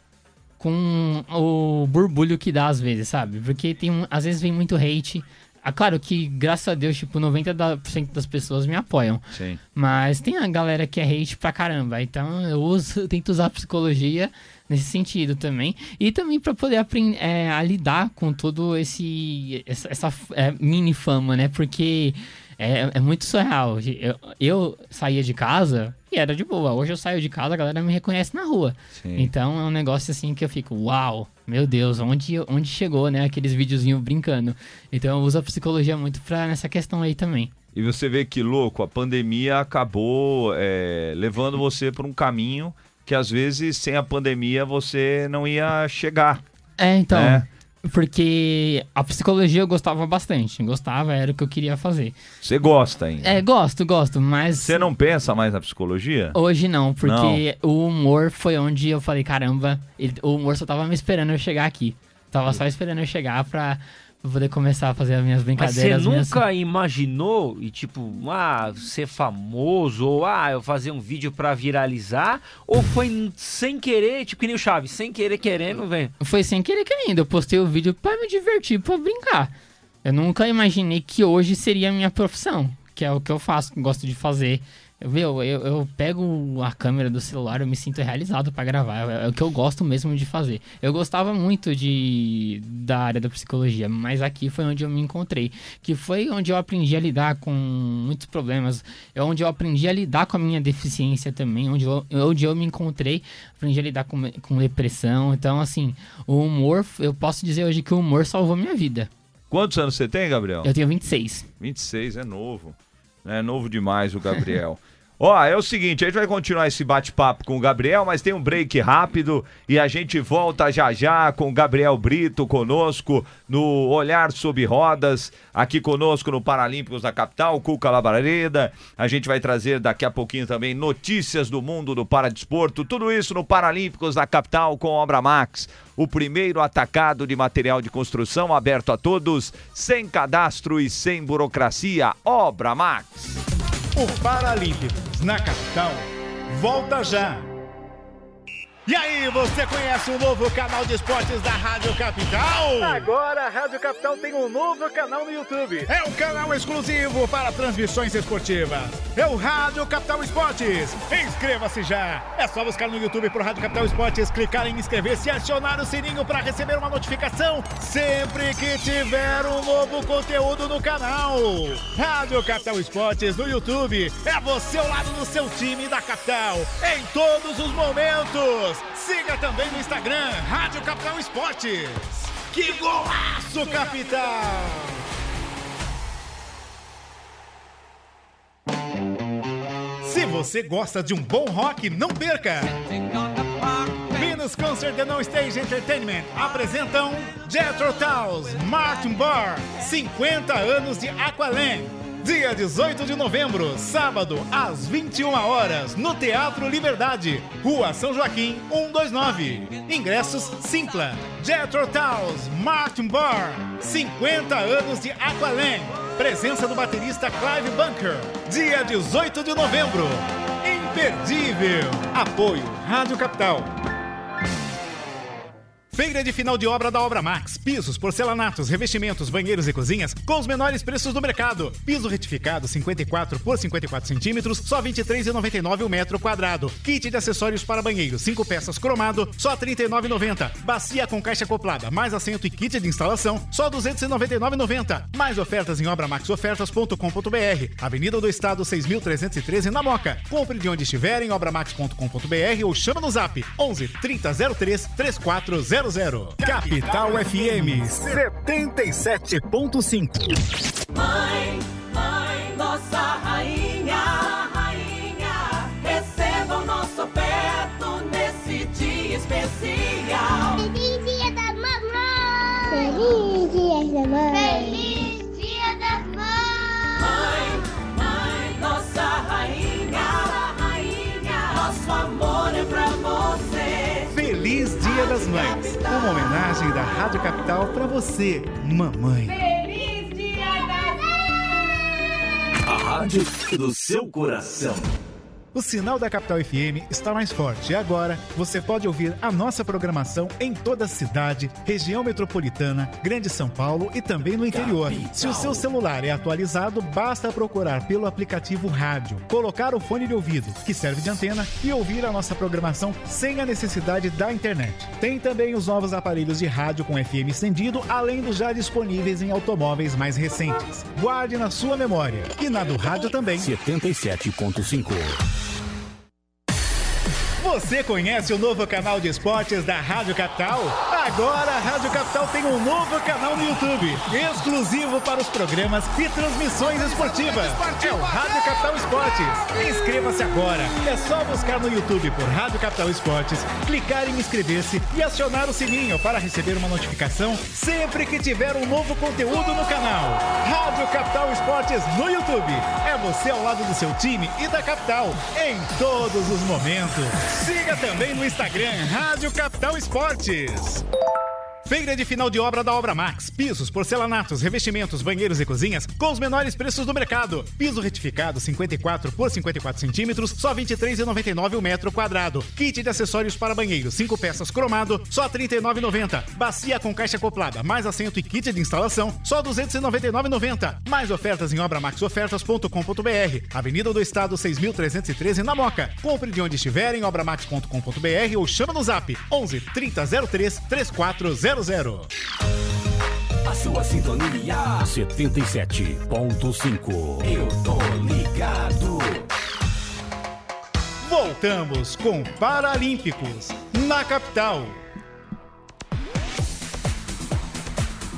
com o burbulho que dá às vezes, sabe? Porque tem um, às vezes vem muito hate, ah, claro que, graças a Deus, tipo, 90% das pessoas me apoiam. Sim. Mas tem a galera que é hate pra caramba. Então eu uso, [laughs] eu tento usar a psicologia nesse sentido também. E também para poder aprender é, a lidar com todo esse essa, essa é, mini fama, né? Porque é, é muito surreal. Eu, eu, saía de casa e era de boa. Hoje eu saio de casa, a galera me reconhece na rua. Sim. Então é um negócio assim que eu fico, uau, meu Deus, onde, onde chegou, né? Aqueles videozinhos brincando. Então eu uso a psicologia muito pra nessa questão aí também. E você vê que louco, a pandemia acabou é, levando você por um caminho que às vezes sem a pandemia você não ia chegar. É, então. Né? Porque a psicologia eu gostava bastante. Gostava, era o que eu queria fazer. Você gosta ainda? É, gosto, gosto, mas. Você não pensa mais na psicologia? Hoje não, porque não. o humor foi onde eu falei: caramba, ele, o humor só tava me esperando eu chegar aqui. Tava só esperando eu chegar pra pra poder começar a fazer as minhas brincadeiras. Mas você minhas... nunca imaginou e tipo, ah, ser famoso ou ah, eu fazer um vídeo para viralizar? Ou foi sem querer, tipo que nem o Chaves, sem querer querendo, velho? Foi sem querer querendo. Eu postei o vídeo para me divertir, para brincar. Eu nunca imaginei que hoje seria a minha profissão, que é o que eu faço, que gosto de fazer. Meu, eu, eu pego a câmera do celular, eu me sinto realizado para gravar. É, é, o que eu gosto mesmo de fazer. Eu gostava muito de da área da psicologia, mas aqui foi onde eu me encontrei. Que foi onde eu aprendi a lidar com muitos problemas. É onde eu aprendi a lidar com a minha deficiência também. Onde eu, onde eu me encontrei, aprendi a lidar com, com depressão. Então, assim, o humor, eu posso dizer hoje que o humor salvou minha vida. Quantos anos você tem, Gabriel? Eu tenho 26. 26, é novo. É novo demais o Gabriel. [laughs] Ó, é o seguinte, a gente vai continuar esse bate-papo com o Gabriel, mas tem um break rápido e a gente volta já já com o Gabriel Brito conosco no Olhar Sob Rodas, aqui conosco no Paralímpicos da Capital, Cuca Labareda. A gente vai trazer daqui a pouquinho também notícias do mundo do paradesporto, tudo isso no Paralímpicos da Capital com Obra Max, o primeiro atacado de material de construção aberto a todos, sem cadastro e sem burocracia. Obra Max. O Paralímpicos na capital volta já. E aí, você conhece o novo canal de esportes da Rádio Capital? Agora a Rádio Capital tem um novo canal no YouTube. É um canal exclusivo para transmissões esportivas. É o Rádio Capital Esportes. Inscreva-se já. É só buscar no YouTube por Rádio Capital Esportes, clicar em inscrever-se e acionar o sininho para receber uma notificação sempre que tiver um novo conteúdo no canal. Rádio Capital Esportes no YouTube. É você ao lado do seu time da capital em todos os momentos. Siga também no Instagram, Rádio Capital Esportes. Que golaço, capital! Se você gosta de um bom rock, não perca! Venus Concert and No Stage Entertainment apresentam Jethro Tull's Martin Barr, 50 anos de Aqualand. Dia 18 de novembro, sábado, às 21 horas, no Teatro Liberdade, Rua São Joaquim, 129. Ingressos Simpla. Jethro Tull's Martin Barr, 50 anos de Aqualand. Presença do baterista Clive Bunker. Dia 18 de novembro. Imperdível. Apoio Rádio Capital. Feira de final de obra da Obra Max. Pisos, porcelanatos, revestimentos, banheiros e cozinhas com os menores preços do mercado. Piso retificado 54 por 54 centímetros, só R$ 23,99 o metro quadrado. Kit de acessórios para banheiro, 5 peças cromado, só R$ 39,90. Bacia com caixa acoplada, mais assento e kit de instalação, só R$ 299,90. Mais ofertas em obramaxofertas.com.br. Avenida do Estado 6.313 na Moca. Compre de onde estiver em obramax.com.br ou chama no zap 11 3003 3400. Capital FM 77.5. Mãe, mãe, nossa rainha, rainha, receba o nosso afeto nesse dia especial. Feliz Dia da Mamãe! Feliz Dia da Mãe! Feliz Dia das Mães! Mãe, mãe, nossa rainha, rainha, nosso amor Dia das Mães. Uma homenagem da Rádio Capital para você, mamãe. Feliz Dia das Mães! A rádio do seu coração. O sinal da Capital FM está mais forte agora você pode ouvir a nossa programação em toda a cidade, região metropolitana, Grande São Paulo e também no interior. Se o seu celular é atualizado, basta procurar pelo aplicativo Rádio, colocar o fone de ouvido, que serve de antena, e ouvir a nossa programação sem a necessidade da internet. Tem também os novos aparelhos de rádio com FM estendido, além dos já disponíveis em automóveis mais recentes. Guarde na sua memória. E na do rádio também. 77.5. Você conhece o novo canal de esportes da Rádio Capital? Agora a Rádio Capital tem um novo canal no YouTube, exclusivo para os programas e transmissões esportivas. É o Rádio Capital Esportes. Inscreva-se agora. É só buscar no YouTube por Rádio Capital Esportes, clicar em inscrever-se e acionar o sininho para receber uma notificação sempre que tiver um novo conteúdo no canal. Rádio Capital Esportes no YouTube. É você ao lado do seu time e da capital em todos os momentos. Siga também no Instagram Rádio Capital Esportes. Feira de final de obra da Obra Max. Pisos, porcelanatos, revestimentos, banheiros e cozinhas com os menores preços do mercado. Piso retificado 54 por 54 centímetros, só R$ 23,99 o metro quadrado. Kit de acessórios para banheiro, 5 peças cromado, só R$ 39,90. Bacia com caixa acoplada, mais assento e kit de instalação, só R$ 299,90. Mais ofertas em obramaxofertas.com.br. Avenida do Estado 6.313 na Moca. Compre de onde estiver em obramax.com.br ou chama no zap 11 3003 3400. A sua sintonia 77.5. Eu tô ligado. Voltamos com Paralímpicos na capital.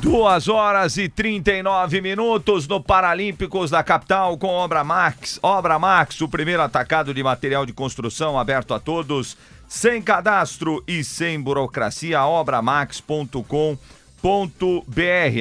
Duas horas e 39 minutos no Paralímpicos da capital com Obra Max. Obra Max, o primeiro atacado de material de construção aberto a todos, sem cadastro e sem burocracia. Obramax.com.br.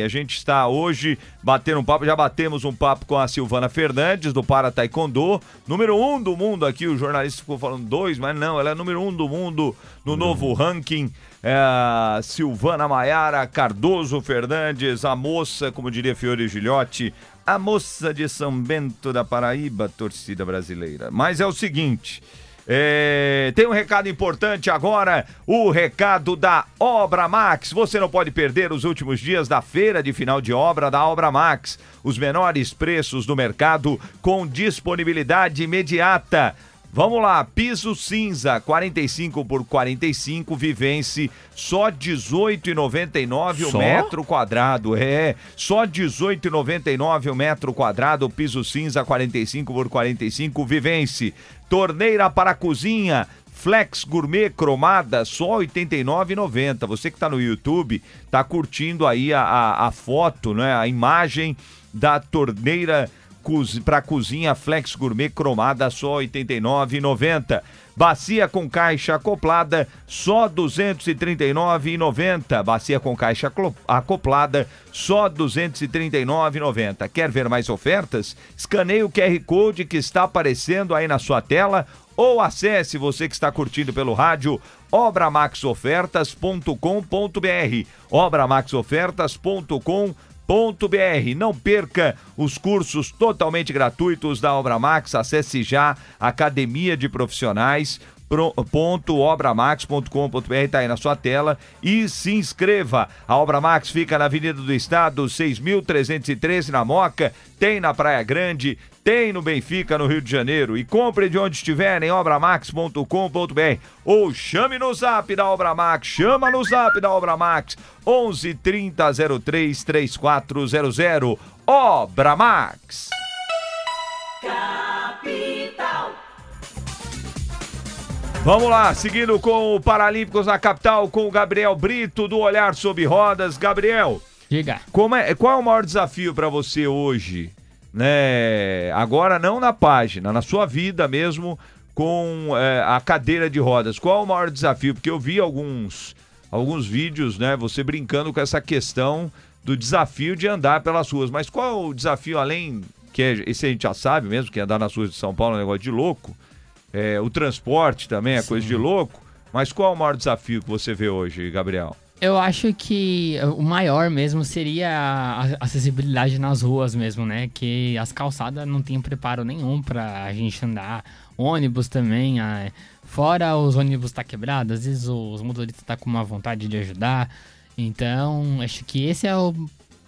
A gente está hoje batendo um papo, já batemos um papo com a Silvana Fernandes do Para Taekwondo, número um do mundo aqui. O jornalista ficou falando dois, mas não, ela é número um do mundo no novo ranking é Silvana Maiara Cardoso Fernandes, a moça, como diria Fiore Gilhote, a moça de São Bento da Paraíba, torcida brasileira. Mas é o seguinte. É, tem um recado importante agora, o recado da Obra Max. Você não pode perder os últimos dias da feira de final de obra da Obra Max. Os menores preços do mercado com disponibilidade imediata. Vamos lá, piso cinza, 45 por 45, Vivence, só 18,99 o metro quadrado. É, só 18,99 o metro quadrado, piso cinza, 45 por 45, Vivence. Torneira para cozinha, Flex Gourmet cromada, só R$ 89,90. Você que está no YouTube, tá curtindo aí a, a, a foto, né? A imagem da torneira para cozinha Flex Gourmet cromada, só R$ 89,90. Bacia com caixa acoplada, só R$ 239,90. Bacia com caixa acoplada, só R$ 239,90. Quer ver mais ofertas? Escaneie o QR Code que está aparecendo aí na sua tela ou acesse você que está curtindo pelo rádio obramaxofertas.com.br obramaxofertas.com.br Não perca os cursos totalmente gratuitos da Obra Max. Acesse já Academia de Profissionais pro- ponto obramax.com.br está aí na sua tela e se inscreva. A Obra Max fica na Avenida do Estado, 6.313 na Moca, tem na Praia Grande, tem no Benfica, no Rio de Janeiro. E compre de onde estiver em obramax.com.br ou chame no zap da Obra Max, chama no zap da Obra Max, 11 30 03 3400. Obra Max. Capital. Vamos lá, seguindo com o Paralímpicos na capital, com o Gabriel Brito, do Olhar Sob Rodas. Gabriel, Diga. como é, qual é o maior desafio para você hoje? Né? Agora não na página, na sua vida mesmo, com é, a cadeira de rodas. Qual é o maior desafio? Porque eu vi alguns, alguns vídeos, né? Você brincando com essa questão do desafio de andar pelas ruas. Mas qual é o desafio além, que é, esse a gente já sabe mesmo, que é andar nas ruas de São Paulo é um negócio de louco. É, o transporte também é coisa de louco. Mas qual é o maior desafio que você vê hoje, Gabriel? Eu acho que o maior mesmo seria a acessibilidade nas ruas mesmo, né? Que as calçadas não tem preparo nenhum pra gente andar. Ônibus também, fora os ônibus tá quebrados, às vezes os motoristas tá com uma vontade de ajudar. Então, acho que esse é o,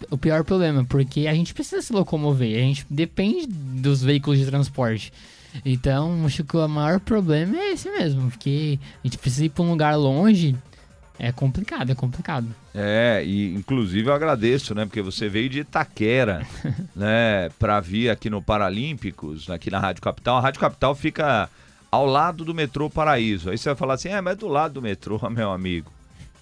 o pior problema, porque a gente precisa se locomover, a gente depende dos veículos de transporte. Então, acho que o maior problema é esse mesmo, porque a gente precisa ir pra um lugar longe, é complicado, é complicado. É, e inclusive eu agradeço, né? Porque você veio de Itaquera, [laughs] né? Pra vir aqui no Paralímpicos, aqui na Rádio Capital. A Rádio Capital fica ao lado do metrô Paraíso. Aí você vai falar assim, é, mas do lado do metrô, [laughs] meu amigo.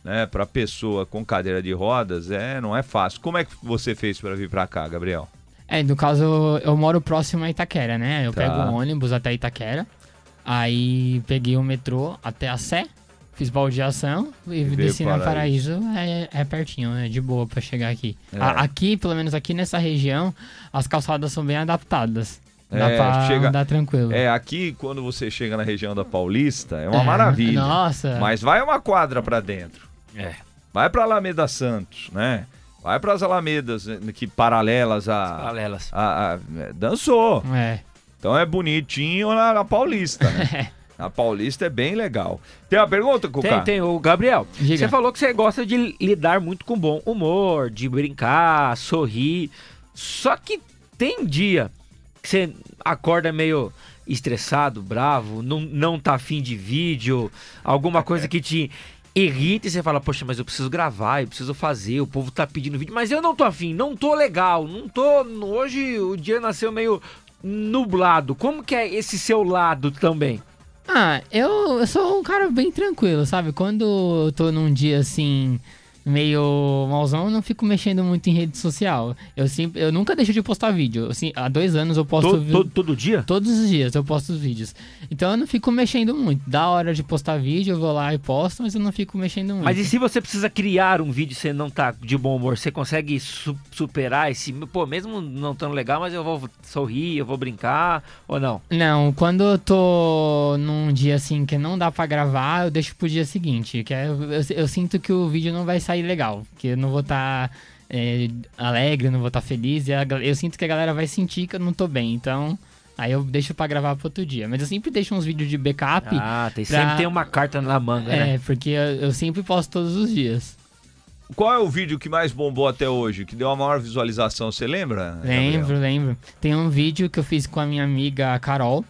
Né, pra pessoa com cadeira de rodas, é, não é fácil. Como é que você fez pra vir pra cá, Gabriel? É, no caso, eu moro próximo a Itaquera, né? Eu Tá. pego um ônibus até Itaquera, aí peguei o metrô até a Sé, fiz baldeação e veio desci na Paraíso. É, é pertinho, é de boa pra chegar aqui. É. A- aqui, pelo menos aqui nessa região, as calçadas são bem adaptadas. Dá É, pra chega- andar tranquilo. É, aqui quando você chega na região da Paulista, é uma É, maravilha. nossa. Mas vai uma quadra pra dentro. É. vai pra Alameda Santos, né? Vai pras Alamedas eh, que paralelas a. Paralelas. a- a- é, dançou. É. Então é bonitinho na, na Paulista, né? [laughs] A Paulista é bem legal. Tem uma pergunta, Cuca? Tem, tem. O Gabriel, Diga. você falou que você gosta de lidar muito com bom humor, de brincar, sorrir. Só que tem dia que você acorda meio estressado, bravo, não, não tá afim de vídeo, alguma coisa que te irrita e você fala, poxa, mas eu preciso gravar, eu preciso fazer, o povo tá pedindo vídeo, mas eu não tô afim, não tô legal, não tô. Hoje o dia nasceu meio nublado. Como que é esse seu lado também? Ah, eu, eu sou um cara bem tranquilo, sabe? Quando eu tô num dia assim, meio malzão, eu não fico mexendo muito em rede social. Eu sempre, eu nunca deixo de postar vídeo. Assim, há dois anos eu posto To- vi- to- todo dia? Todos os dias eu posto os vídeos. Então eu não fico mexendo muito. Da hora de postar vídeo, eu vou lá e posto, mas eu não fico mexendo muito. Mas e se você precisa criar um vídeo e você não tá de bom humor, você consegue su- superar esse. Pô, mesmo não tão legal, mas eu vou sorrir, eu vou brincar, ou não? Não, quando eu tô num dia assim que não dá pra gravar, eu deixo pro dia seguinte. Que é- eu, eu- eu sinto que o vídeo não vai sair legal. Que eu não vou estar alegre, não vou estar feliz. E a eu sinto que a galera vai sentir que eu não tô bem. Então, aí eu deixo pra gravar pro outro dia. Mas eu sempre deixo uns vídeos de backup. Ah, tem, pra- sempre tem uma carta na manga, né? É, porque eu, eu sempre posto todos os dias. Qual é o vídeo que mais bombou até hoje? Que deu a maior visualização? Você lembra? Lembro, Gabriel? lembro. Tem um vídeo que eu fiz com a minha amiga Carol.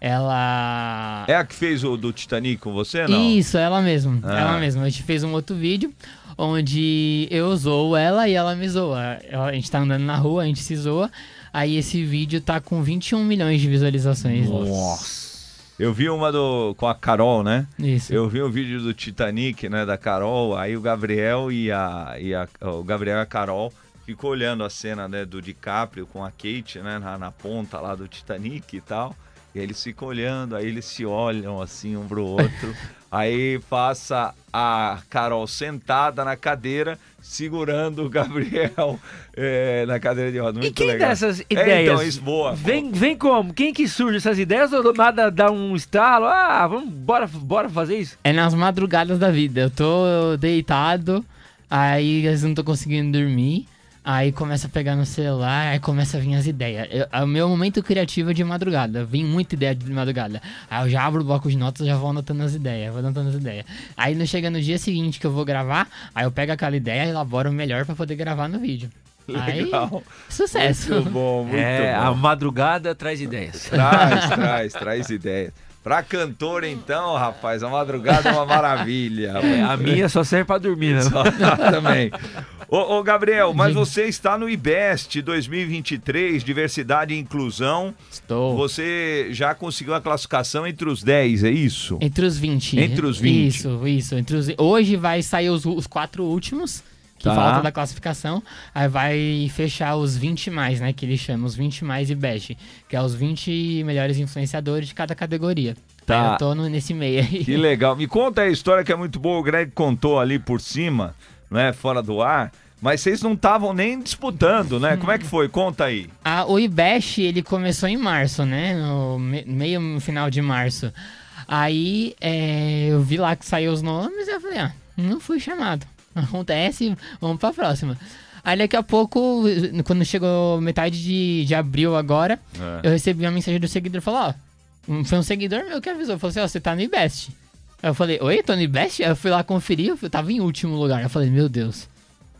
Ela. É a que fez o do Titanic com você, não? Isso, ela mesmo. Ah. Ela mesma. A gente fez um outro vídeo onde eu zoo ela e ela me zoa. A gente tá andando na rua, a gente se zoa. Aí esse vídeo tá com 21 milhões de visualizações. Nossa. Eu vi uma do com a Carol, né? Isso. Eu vi o vídeo do Titanic, né, da Carol, aí o Gabriel e a, e a o Gabriel e a Carol ficou olhando a cena, né, do DiCaprio com a Kate, né, na, na ponta lá do Titanic e tal. E aí eles ficam olhando, aí eles se olham assim um pro outro. [laughs] aí passa a Carol sentada na cadeira, segurando o Gabriel é, [laughs] na cadeira de rodas. E Muito quem legal. dessas É, ideias? então, isso, boa. Vem, vem como? Quem que surge essas ideias ou do nada dá um estalo? Ah, vamos, bora, bora fazer isso? É nas madrugadas da vida. Eu tô deitado, aí às vezes não tô conseguindo dormir. Aí começa a pegar no celular, aí começa a vir as ideias. Eu- é o meu momento criativo é de madrugada. Vem muita ideia de madrugada. Aí eu já abro o bloco de notas e já vou anotando as ideias, vou anotando as ideias. Aí não chega no dia seguinte que eu vou gravar, aí eu pego aquela ideia e elaboro melhor pra poder gravar no vídeo. Legal. Aí, sucesso. Muito bom, muito é, bom. a madrugada traz ideias. Traz, traz, traz ideias. Pra cantor, então, rapaz, a madrugada é uma maravilha. É, a minha só serve pra dormir, né? Só- [laughs] também. Ô, ô, Gabriel, mas você está no IBEST 2023, Diversidade e Inclusão. Estou. Você já conseguiu a classificação entre os 10, é isso? Entre os 20. Entre os 20. Isso, isso. Entre os... Hoje vai sair os, os quatro últimos, que Tá. falta da classificação. Aí vai fechar os 20 mais, né? Que eles chamam, os 20 mais e best. Que é os 20 melhores influenciadores de cada categoria. Tá. Aí eu tô no- nesse meio aí. Que legal. Me conta a história que é muito boa. O Greg contou ali por cima, né? Fora do ar. Mas vocês não estavam nem disputando, né? Como é que foi? Conta aí. Ah, o IBEST, ele começou em março, né? No me- meio no final de março. Aí é, eu vi lá que saiu os nomes e eu falei, ah, não fui chamado. Acontece, vamos pra próxima. Aí daqui a pouco, quando chegou metade de, de abril agora, É. eu recebi uma mensagem do seguidor, falou, ó, foi um seguidor meu que avisou, falou assim, ó, você tá no IBEST. Aí eu falei, oi, tô no IBEST? Aí eu fui lá conferir, eu tava em último lugar. Eu falei, meu Deus.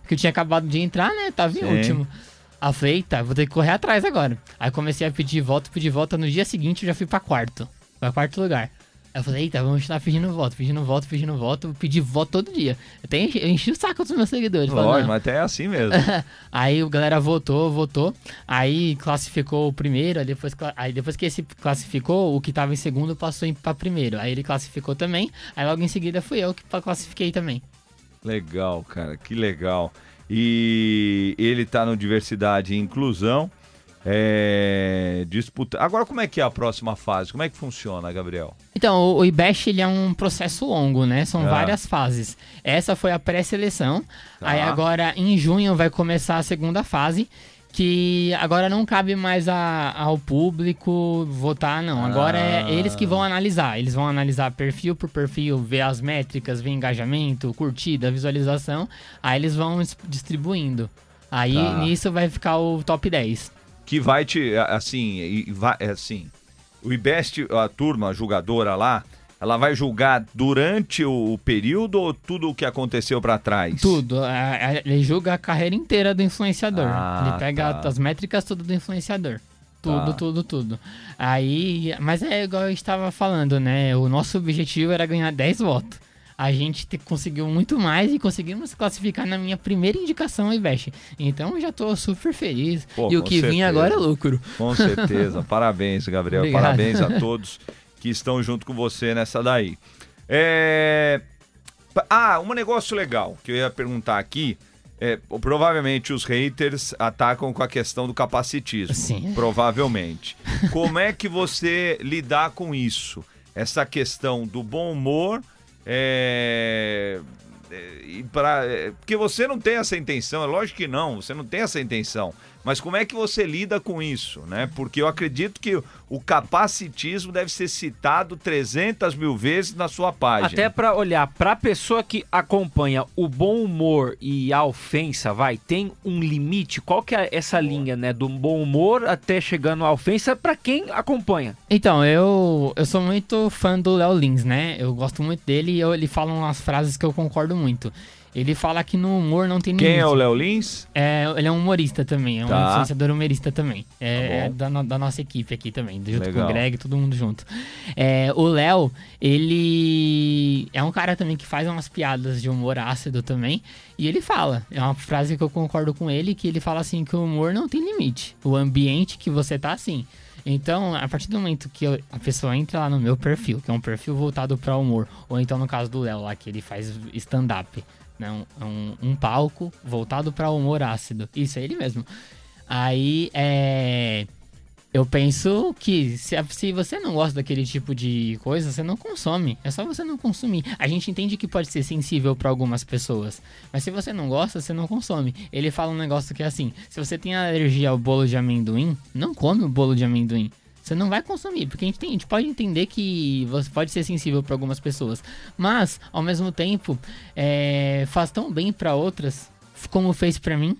Porque eu tinha acabado de entrar, né? Tava em Sim. último. Aí eu falei, eita, vou ter que correr atrás agora. Aí comecei a pedir volta, pedir volta. No dia seguinte eu já fui pra quarto. Pra quarto lugar. Aí eu falei, eita, vamos estar pedindo voto, pedindo voto, pedindo voto. Pedi voto todo dia. Eu, até enchi, eu enchi o saco dos meus seguidores. falando, Lógico, "Não." mas até é assim mesmo. [laughs] Aí o galera votou, votou. Aí classificou o primeiro. Aí depois, aí depois que esse classificou, o que tava em segundo passou pra primeiro. Aí ele classificou também. Aí logo em seguida fui eu que classifiquei também. Legal, cara, que legal. E ele tá no Diversidade e Inclusão. É, disputa. Agora, como é que é a próxima fase? Como é que funciona, Gabriel? Então, o, IBEST ele é um processo longo, né? São Ah. várias fases. Essa foi a pré-seleção. Tá. Aí agora, em junho, vai começar a segunda fase, que agora não cabe mais a- ao público votar, não. Agora Ah. é eles que vão analisar. Eles vão analisar perfil por perfil, ver as métricas, ver engajamento, curtida, visualização. Aí eles vão distribuindo. Aí Tá. nisso vai ficar o top 10. Que vai te, assim, e vai, é assim, o IBEST, a turma julgadora lá, ela vai julgar durante o, período ou tudo o que aconteceu pra trás? Tudo. a- a- Ele julga a carreira inteira do influenciador. Ah, ele pega tá. as métricas tudo do influenciador. Tudo, Tá. tudo, tudo. Aí, mas é igual eu estava falando, né? O nosso objetivo era ganhar 10 votos. A gente te- conseguiu muito mais e conseguimos classificar na minha primeira indicação ao Iveste. Então eu já tô super feliz. Pô, e o que vinha certeza. agora é lucro. Com certeza. [laughs] Parabéns, Gabriel. Obrigado. Parabéns a [laughs] todos que estão junto com você nessa daí. É... Ah, um negócio legal que eu ia perguntar aqui. É, provavelmente os haters atacam com a questão do capacitismo. Sim. Provavelmente. [laughs] Como é que você lidar com isso? Essa questão do bom humor. É... é, pra- é, porque você não tem essa intenção, é lógico que não, você não tem essa intenção. Mas como é que você lida com isso, né? Porque eu acredito que o capacitismo deve ser citado 300 mil vezes na sua página. Até pra olhar pra pessoa que acompanha o bom humor e a ofensa, vai, tem um limite? Qual que é essa linha, né? Do bom humor até chegando à ofensa pra quem acompanha. Então, eu, eu sou muito fã do Léo Lins, né? Eu gosto muito dele e eu- ele fala umas frases que eu concordo muito. Ele fala que no humor não tem Quem limite. é o Léo Lins? É, ele é um humorista também, é um Tá. influenciador humorista também. É, Tá é da, da nossa equipe aqui também, junto Legal. com o Greg, todo mundo junto. É, o Léo, ele é um cara também que faz umas piadas de humor ácido também. E ele fala, é uma frase que eu concordo com ele, que ele fala assim que o humor não tem limite. O ambiente que você tá assim. Então, a partir do momento que eu- a pessoa entra lá no meu perfil, que é um perfil voltado para humor, ou então no caso do Léo lá, que ele faz stand-up, né? um, um, um palco voltado para humor ácido. Isso é ele mesmo. Aí, é. Eu penso que se, se você não gosta daquele tipo de coisa, você não consome. É só você não consumir. A gente entende que pode ser sensível para algumas pessoas, mas se você não gosta, você não consome. Ele fala um negócio que é assim: se você tem alergia ao bolo de amendoim, não come o bolo de amendoim. Você não vai consumir, porque a gente, tem- a gente pode entender que você pode ser sensível para algumas pessoas, mas ao mesmo tempo é, faz tão bem para outras como fez para mim.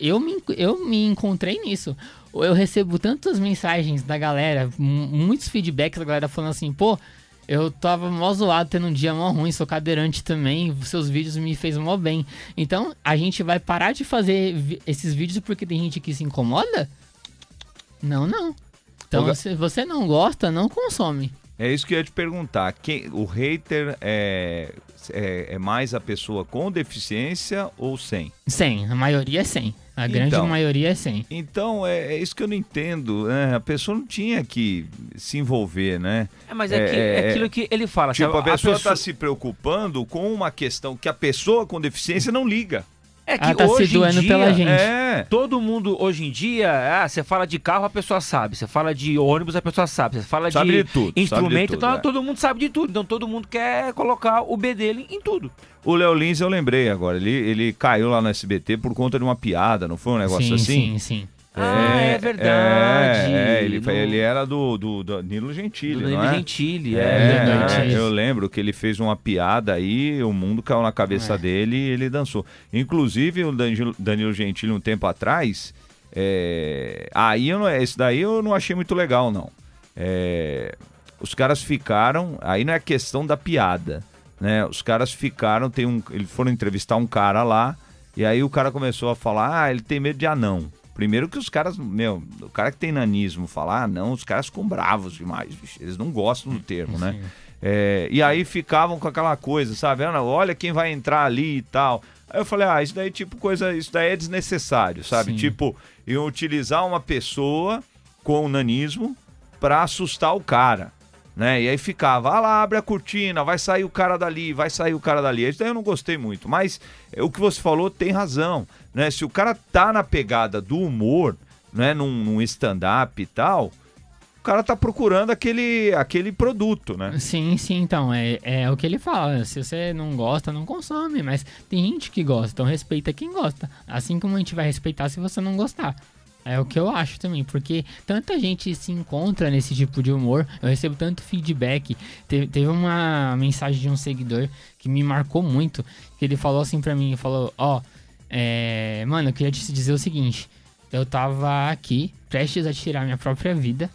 Eu me, eu me encontrei nisso. Eu recebo tantas mensagens da galera, mu- muitos feedbacks da galera falando assim, pô, eu tava mó zoado, tendo um dia mó ruim, sou cadeirante também, seus vídeos me fez mó bem. Então, a gente vai parar de fazer esses vídeos porque tem gente que se incomoda? Não, não. Então, se você não gosta, não consome. É isso que eu ia te perguntar. Quem, o hater é, é, é mais a pessoa com deficiência ou sem? 100, a maioria é 100. A grande Então. maioria é 100. Então, é, é isso que eu não entendo. né? A pessoa não tinha que se envolver, né? É, mas é, É, que- é, é aquilo que ele fala. Tipo, sabe? a pessoa pessoa- está se preocupando com uma questão que a pessoa com deficiência não liga. É que Ela tá se hoje em doendo dia, pela gente. É. Todo mundo hoje em dia, ah, você fala de carro, a pessoa sabe. Você fala de ônibus, a pessoa sabe. Você fala Sabe de, de tudo, sabe de instrumento, tudo, então é. todo mundo sabe de tudo. Então todo mundo quer colocar o B dele em tudo. O Léo Lins, eu lembrei agora. Ele, ele caiu lá no SBT por conta de uma piada, não foi um negócio sim, assim? sim, sim. Ah, é verdade. É, é, ele, No- ele era do, do, do Nilo Gentili, Do não Danilo é? Gentili, É, é, eu lembro que ele fez uma piada aí, o mundo caiu na cabeça É. dele e ele dançou. Inclusive, o Danilo, Gentili, um tempo atrás, é, aí eu não, esse daí eu não achei muito legal, não. É, os caras ficaram, aí não é questão da piada, né? Os caras ficaram, tem um, eles foram entrevistar um cara lá, e aí o cara começou a falar, ah, ele tem medo de anão. Primeiro que os caras, meu, o cara que tem nanismo falar, ah, não, os caras ficam bravos demais, bicho. eles não gostam do termo, né? É, e aí ficavam com aquela coisa, sabe? Ah, olha quem vai entrar ali e tal. Aí eu falei, ah, isso daí tipo coisa, isso daí é desnecessário, sabe? Sim. Tipo, eu utilizar uma pessoa com nanismo pra assustar o cara. Né? E aí ficava, ah lá, abre a cortina, vai sair o cara dali, vai sair o cara dali. Isso daí eu não gostei muito, mas é, o que você falou tem razão, né? Se o cara tá na pegada do humor, né, num, num stand-up e tal, o cara tá procurando aquele, aquele produto, né? Sim, sim, então, é, é o que ele fala. Se você não gosta, não consome. Mas tem gente que gosta, então respeita quem gosta. Assim como a gente vai respeitar se você não gostar. É o que eu acho também, porque tanta gente se encontra nesse tipo de humor, eu recebo tanto feedback. Te- teve uma mensagem de um seguidor que me marcou muito, que ele falou assim pra mim, falou, ó, é, mano, eu queria te dizer o seguinte, eu tava aqui, prestes a tirar minha própria vida,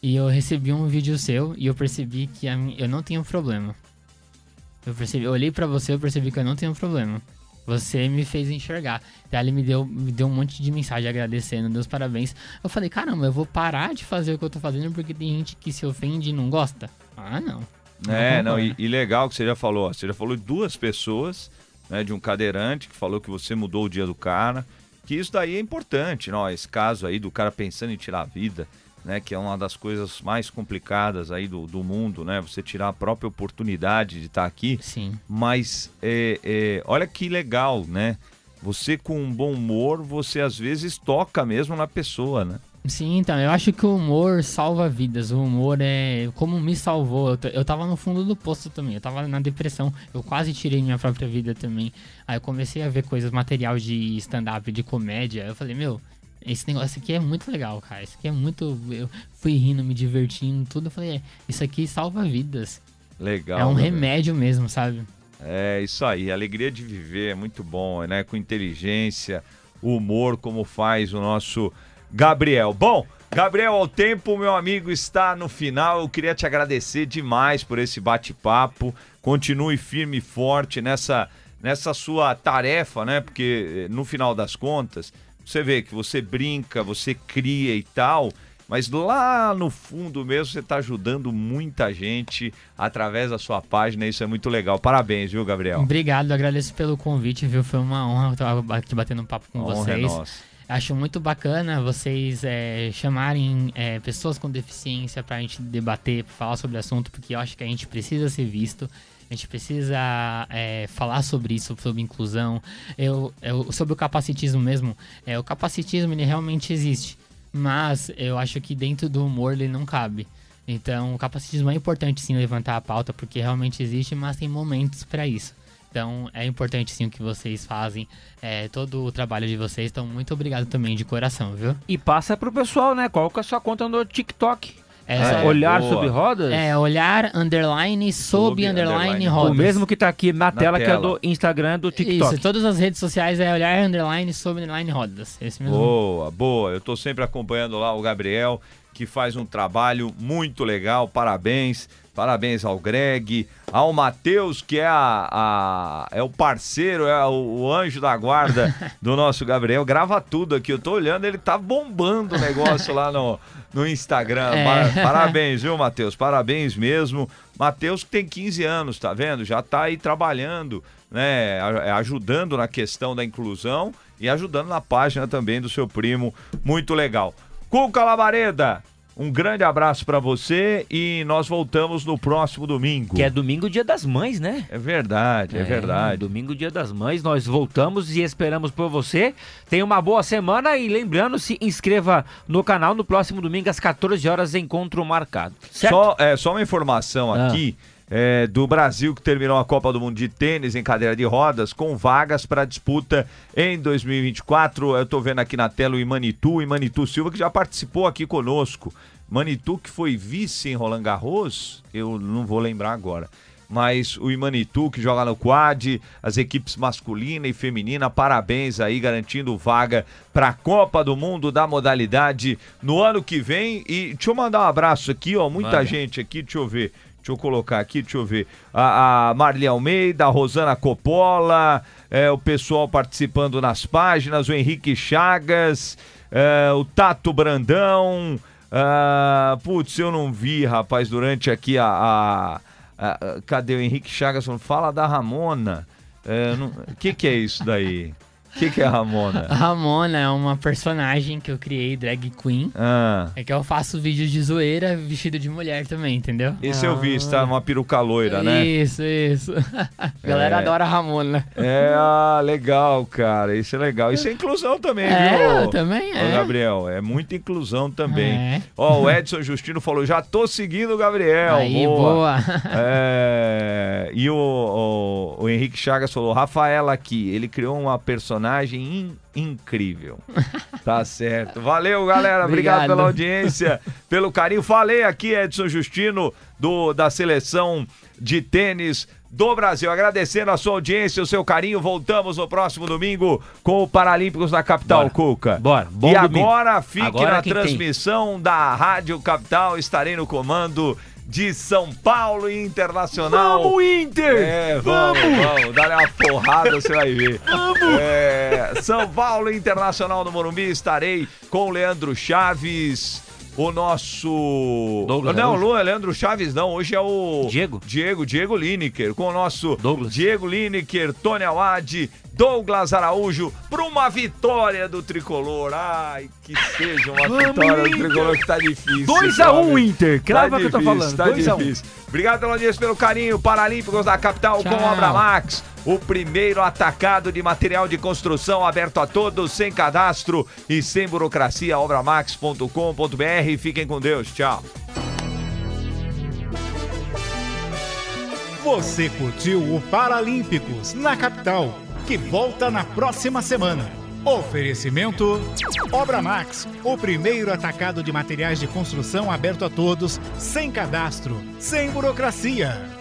e eu recebi um vídeo seu e eu percebi que eu não tenho problema. Eu percebi, eu olhei pra você e eu percebi que eu não tenho problema. Você me fez enxergar. Daí ele me deu, me deu um monte de mensagem agradecendo, deu os parabéns. Eu falei, caramba, eu vou parar de fazer o que eu tô fazendo porque tem gente que se ofende e não gosta. Ah, não. É, não, e, e legal que você já falou, ó, você já falou de duas pessoas, né, de um cadeirante que falou que você mudou o dia do cara, que isso daí é importante, não, esse caso aí do cara pensando em tirar a vida, né, que é uma das coisas mais complicadas aí do, do mundo, né, você tirar a própria oportunidade de estar aqui, Sim. mas é, é, olha que legal, né, você com um bom humor, você às vezes toca mesmo na pessoa, né, Sim, então, eu acho que o humor salva vidas. O humor é como me salvou. Eu, eu tava no fundo do poço também. Eu tava na depressão. Eu quase tirei minha própria vida também. Aí eu comecei a ver coisas, material de stand-up, de comédia. Eu falei, meu, esse negócio aqui é muito legal, cara. Isso aqui é muito. Eu fui rindo, me divertindo, tudo. Eu falei, é, isso aqui salva vidas. legal. é um né, remédio mesmo, sabe? É isso aí, a alegria de viver é muito bom, né? Com inteligência, humor, como faz o nosso Gabriel. Bom, Gabriel, ao tempo, meu amigo, está no final. Eu queria te agradecer demais por esse bate-papo. Continue firme e forte nessa, nessa sua tarefa, né? Porque eh, no final das contas, você vê que você brinca, você cria e tal. Mas lá no fundo mesmo você está ajudando muita gente através da sua página, isso é muito legal. Parabéns, viu, Gabriel? Obrigado, agradeço pelo convite, viu? Foi uma honra estar aqui batendo um papo com honra vocês. é nossa. Acho muito bacana vocês é, chamarem é, pessoas com deficiência pra gente debater, falar sobre o assunto, porque eu acho que a gente precisa ser visto. A gente precisa é, falar sobre isso, sobre inclusão. Eu, eu- sobre o capacitismo mesmo. É, o capacitismo ele realmente existe, mas eu acho que dentro do humor ele não cabe. Então, o capacitismo é importante sim levantar a pauta, porque realmente existe, mas tem momentos pra isso. Então é importante sim o que vocês fazem, é, todo o trabalho de vocês. Então, muito obrigado também de coração, viu? E passa pro pessoal, né? Qual que é a sua conta no TikTok? É, é. Olhar boa. sobre rodas? é olhar underline sob underline, underline, rodas. O mesmo que tá aqui na, tela, que é tela. do Instagram do TikTok. Isso, todas as redes sociais é olhar underline sob underline rodas. Esse mesmo. Boa, boa. Eu tô sempre acompanhando lá o Gabriel, que faz um trabalho muito legal. Parabéns. Parabéns ao Greg, ao Matheus, que é, a, a- é o parceiro, é o, o anjo da guarda [laughs] do nosso Gabriel. Grava tudo aqui. Eu tô olhando, ele tá bombando o negócio lá no, no Instagram. É. Pa- Parabéns, viu, Matheus? Parabéns mesmo. Matheus que tem 15 anos, tá vendo? Já tá aí trabalhando, né? a- Ajudando na questão da inclusão e ajudando na página também do seu primo. Muito legal. Cuca Labareda, um grande abraço pra você e nós voltamos no próximo domingo. Que é domingo, dia das mães, né? É verdade, é, verdade. Domingo, dia das mães, nós voltamos e esperamos por você. Tenha uma boa semana e lembrando, se inscreva no canal no próximo domingo às 14 horas, encontro marcado. Certo? Só, é, só uma informação Ah. É, do Brasil que terminou a Copa do Mundo de Tênis em cadeira de rodas com vagas para disputa em 2024. Eu tô vendo aqui na tela o Imanitu, o Imanitu Silva, que já participou aqui conosco. Manitu que foi vice em Roland Garros, eu não vou lembrar agora. Mas o Imanitu que joga no quad, as equipes masculina e feminina, parabéns aí, garantindo vaga para a Copa do Mundo da modalidade no ano que vem. E deixa eu mandar um abraço aqui, ó, muita gente aqui, deixa eu ver. Deixa eu colocar aqui, deixa eu ver. A, a Marli Almeida, a Rosana Coppola, é, o pessoal participando nas páginas, o Henrique Chagas, é, o Tato Brandão. ah, putz, eu não vi, rapaz, durante aqui a. a- a- cadê o Henrique Chagas? Fala da Ramona. É, O que, que é isso daí? O que, que é a Ramona? A Ramona é uma personagem que eu criei, drag queen. Ah, É que eu faço vídeos de zoeira vestido de mulher também, entendeu? esse eu vi, está numa peruca loira, né? Isso, isso. [laughs] Galera É. adora a Ramona. É, ah, legal, cara. Isso é legal. Isso é inclusão também, É, viu? também Ô, é. Gabriel, é muita inclusão também. É. Ó, o Edson Justino falou: já tô seguindo o Gabriel. Aí, boa. É, e o, o, o Henrique Chagas falou: Rafaela aqui, ele criou uma personagem personagem in- incrível. Tá [laughs] certo. Valeu, galera. Obrigado, Obrigado. pela audiência, pelo carinho. Falei aqui, Edson Justino, do, da seleção de tênis do Brasil. Agradecendo a sua audiência, o seu carinho. Voltamos no próximo domingo com o Paralímpicos da Capital, Bora. Cuca. Bora. Bom e domingo. agora fique Agora na tem? transmissão da Rádio Capital. Estarei no comando de São Paulo e Internacional. Vamos, Inter! É, vamos, vamos. Dá uma porrada, você vai ver. É, São Paulo Internacional no Morumbi, estarei com o Leandro Chaves, o nosso... Douglas não, Araújo. Lu, é Leandro Chaves não, hoje é o... Diego? Diego, Diego Lineker, com o nosso Douglas. Diego Lineker, Tony Awad, Douglas Araújo, para uma vitória do Tricolor. Ai, que seja uma Vamos, vitória do! Tricolor que tá difícil. 2x1 sabe? Inter. Crava Tá que eu tô difícil, falando. Tá 2 a 1. difícil. Obrigado pela audiência, pelo carinho. Paralímpicos da capital com Tchau. Obra Max. O primeiro atacado de material de construção aberto a todos, sem cadastro e sem burocracia. Obramax.com.br. Fiquem com Deus. Tchau. Você curtiu o Paralímpicos na capital, que volta na próxima semana. Oferecimento Obra Max, o primeiro atacado de materiais de construção aberto a todos, sem cadastro, sem burocracia.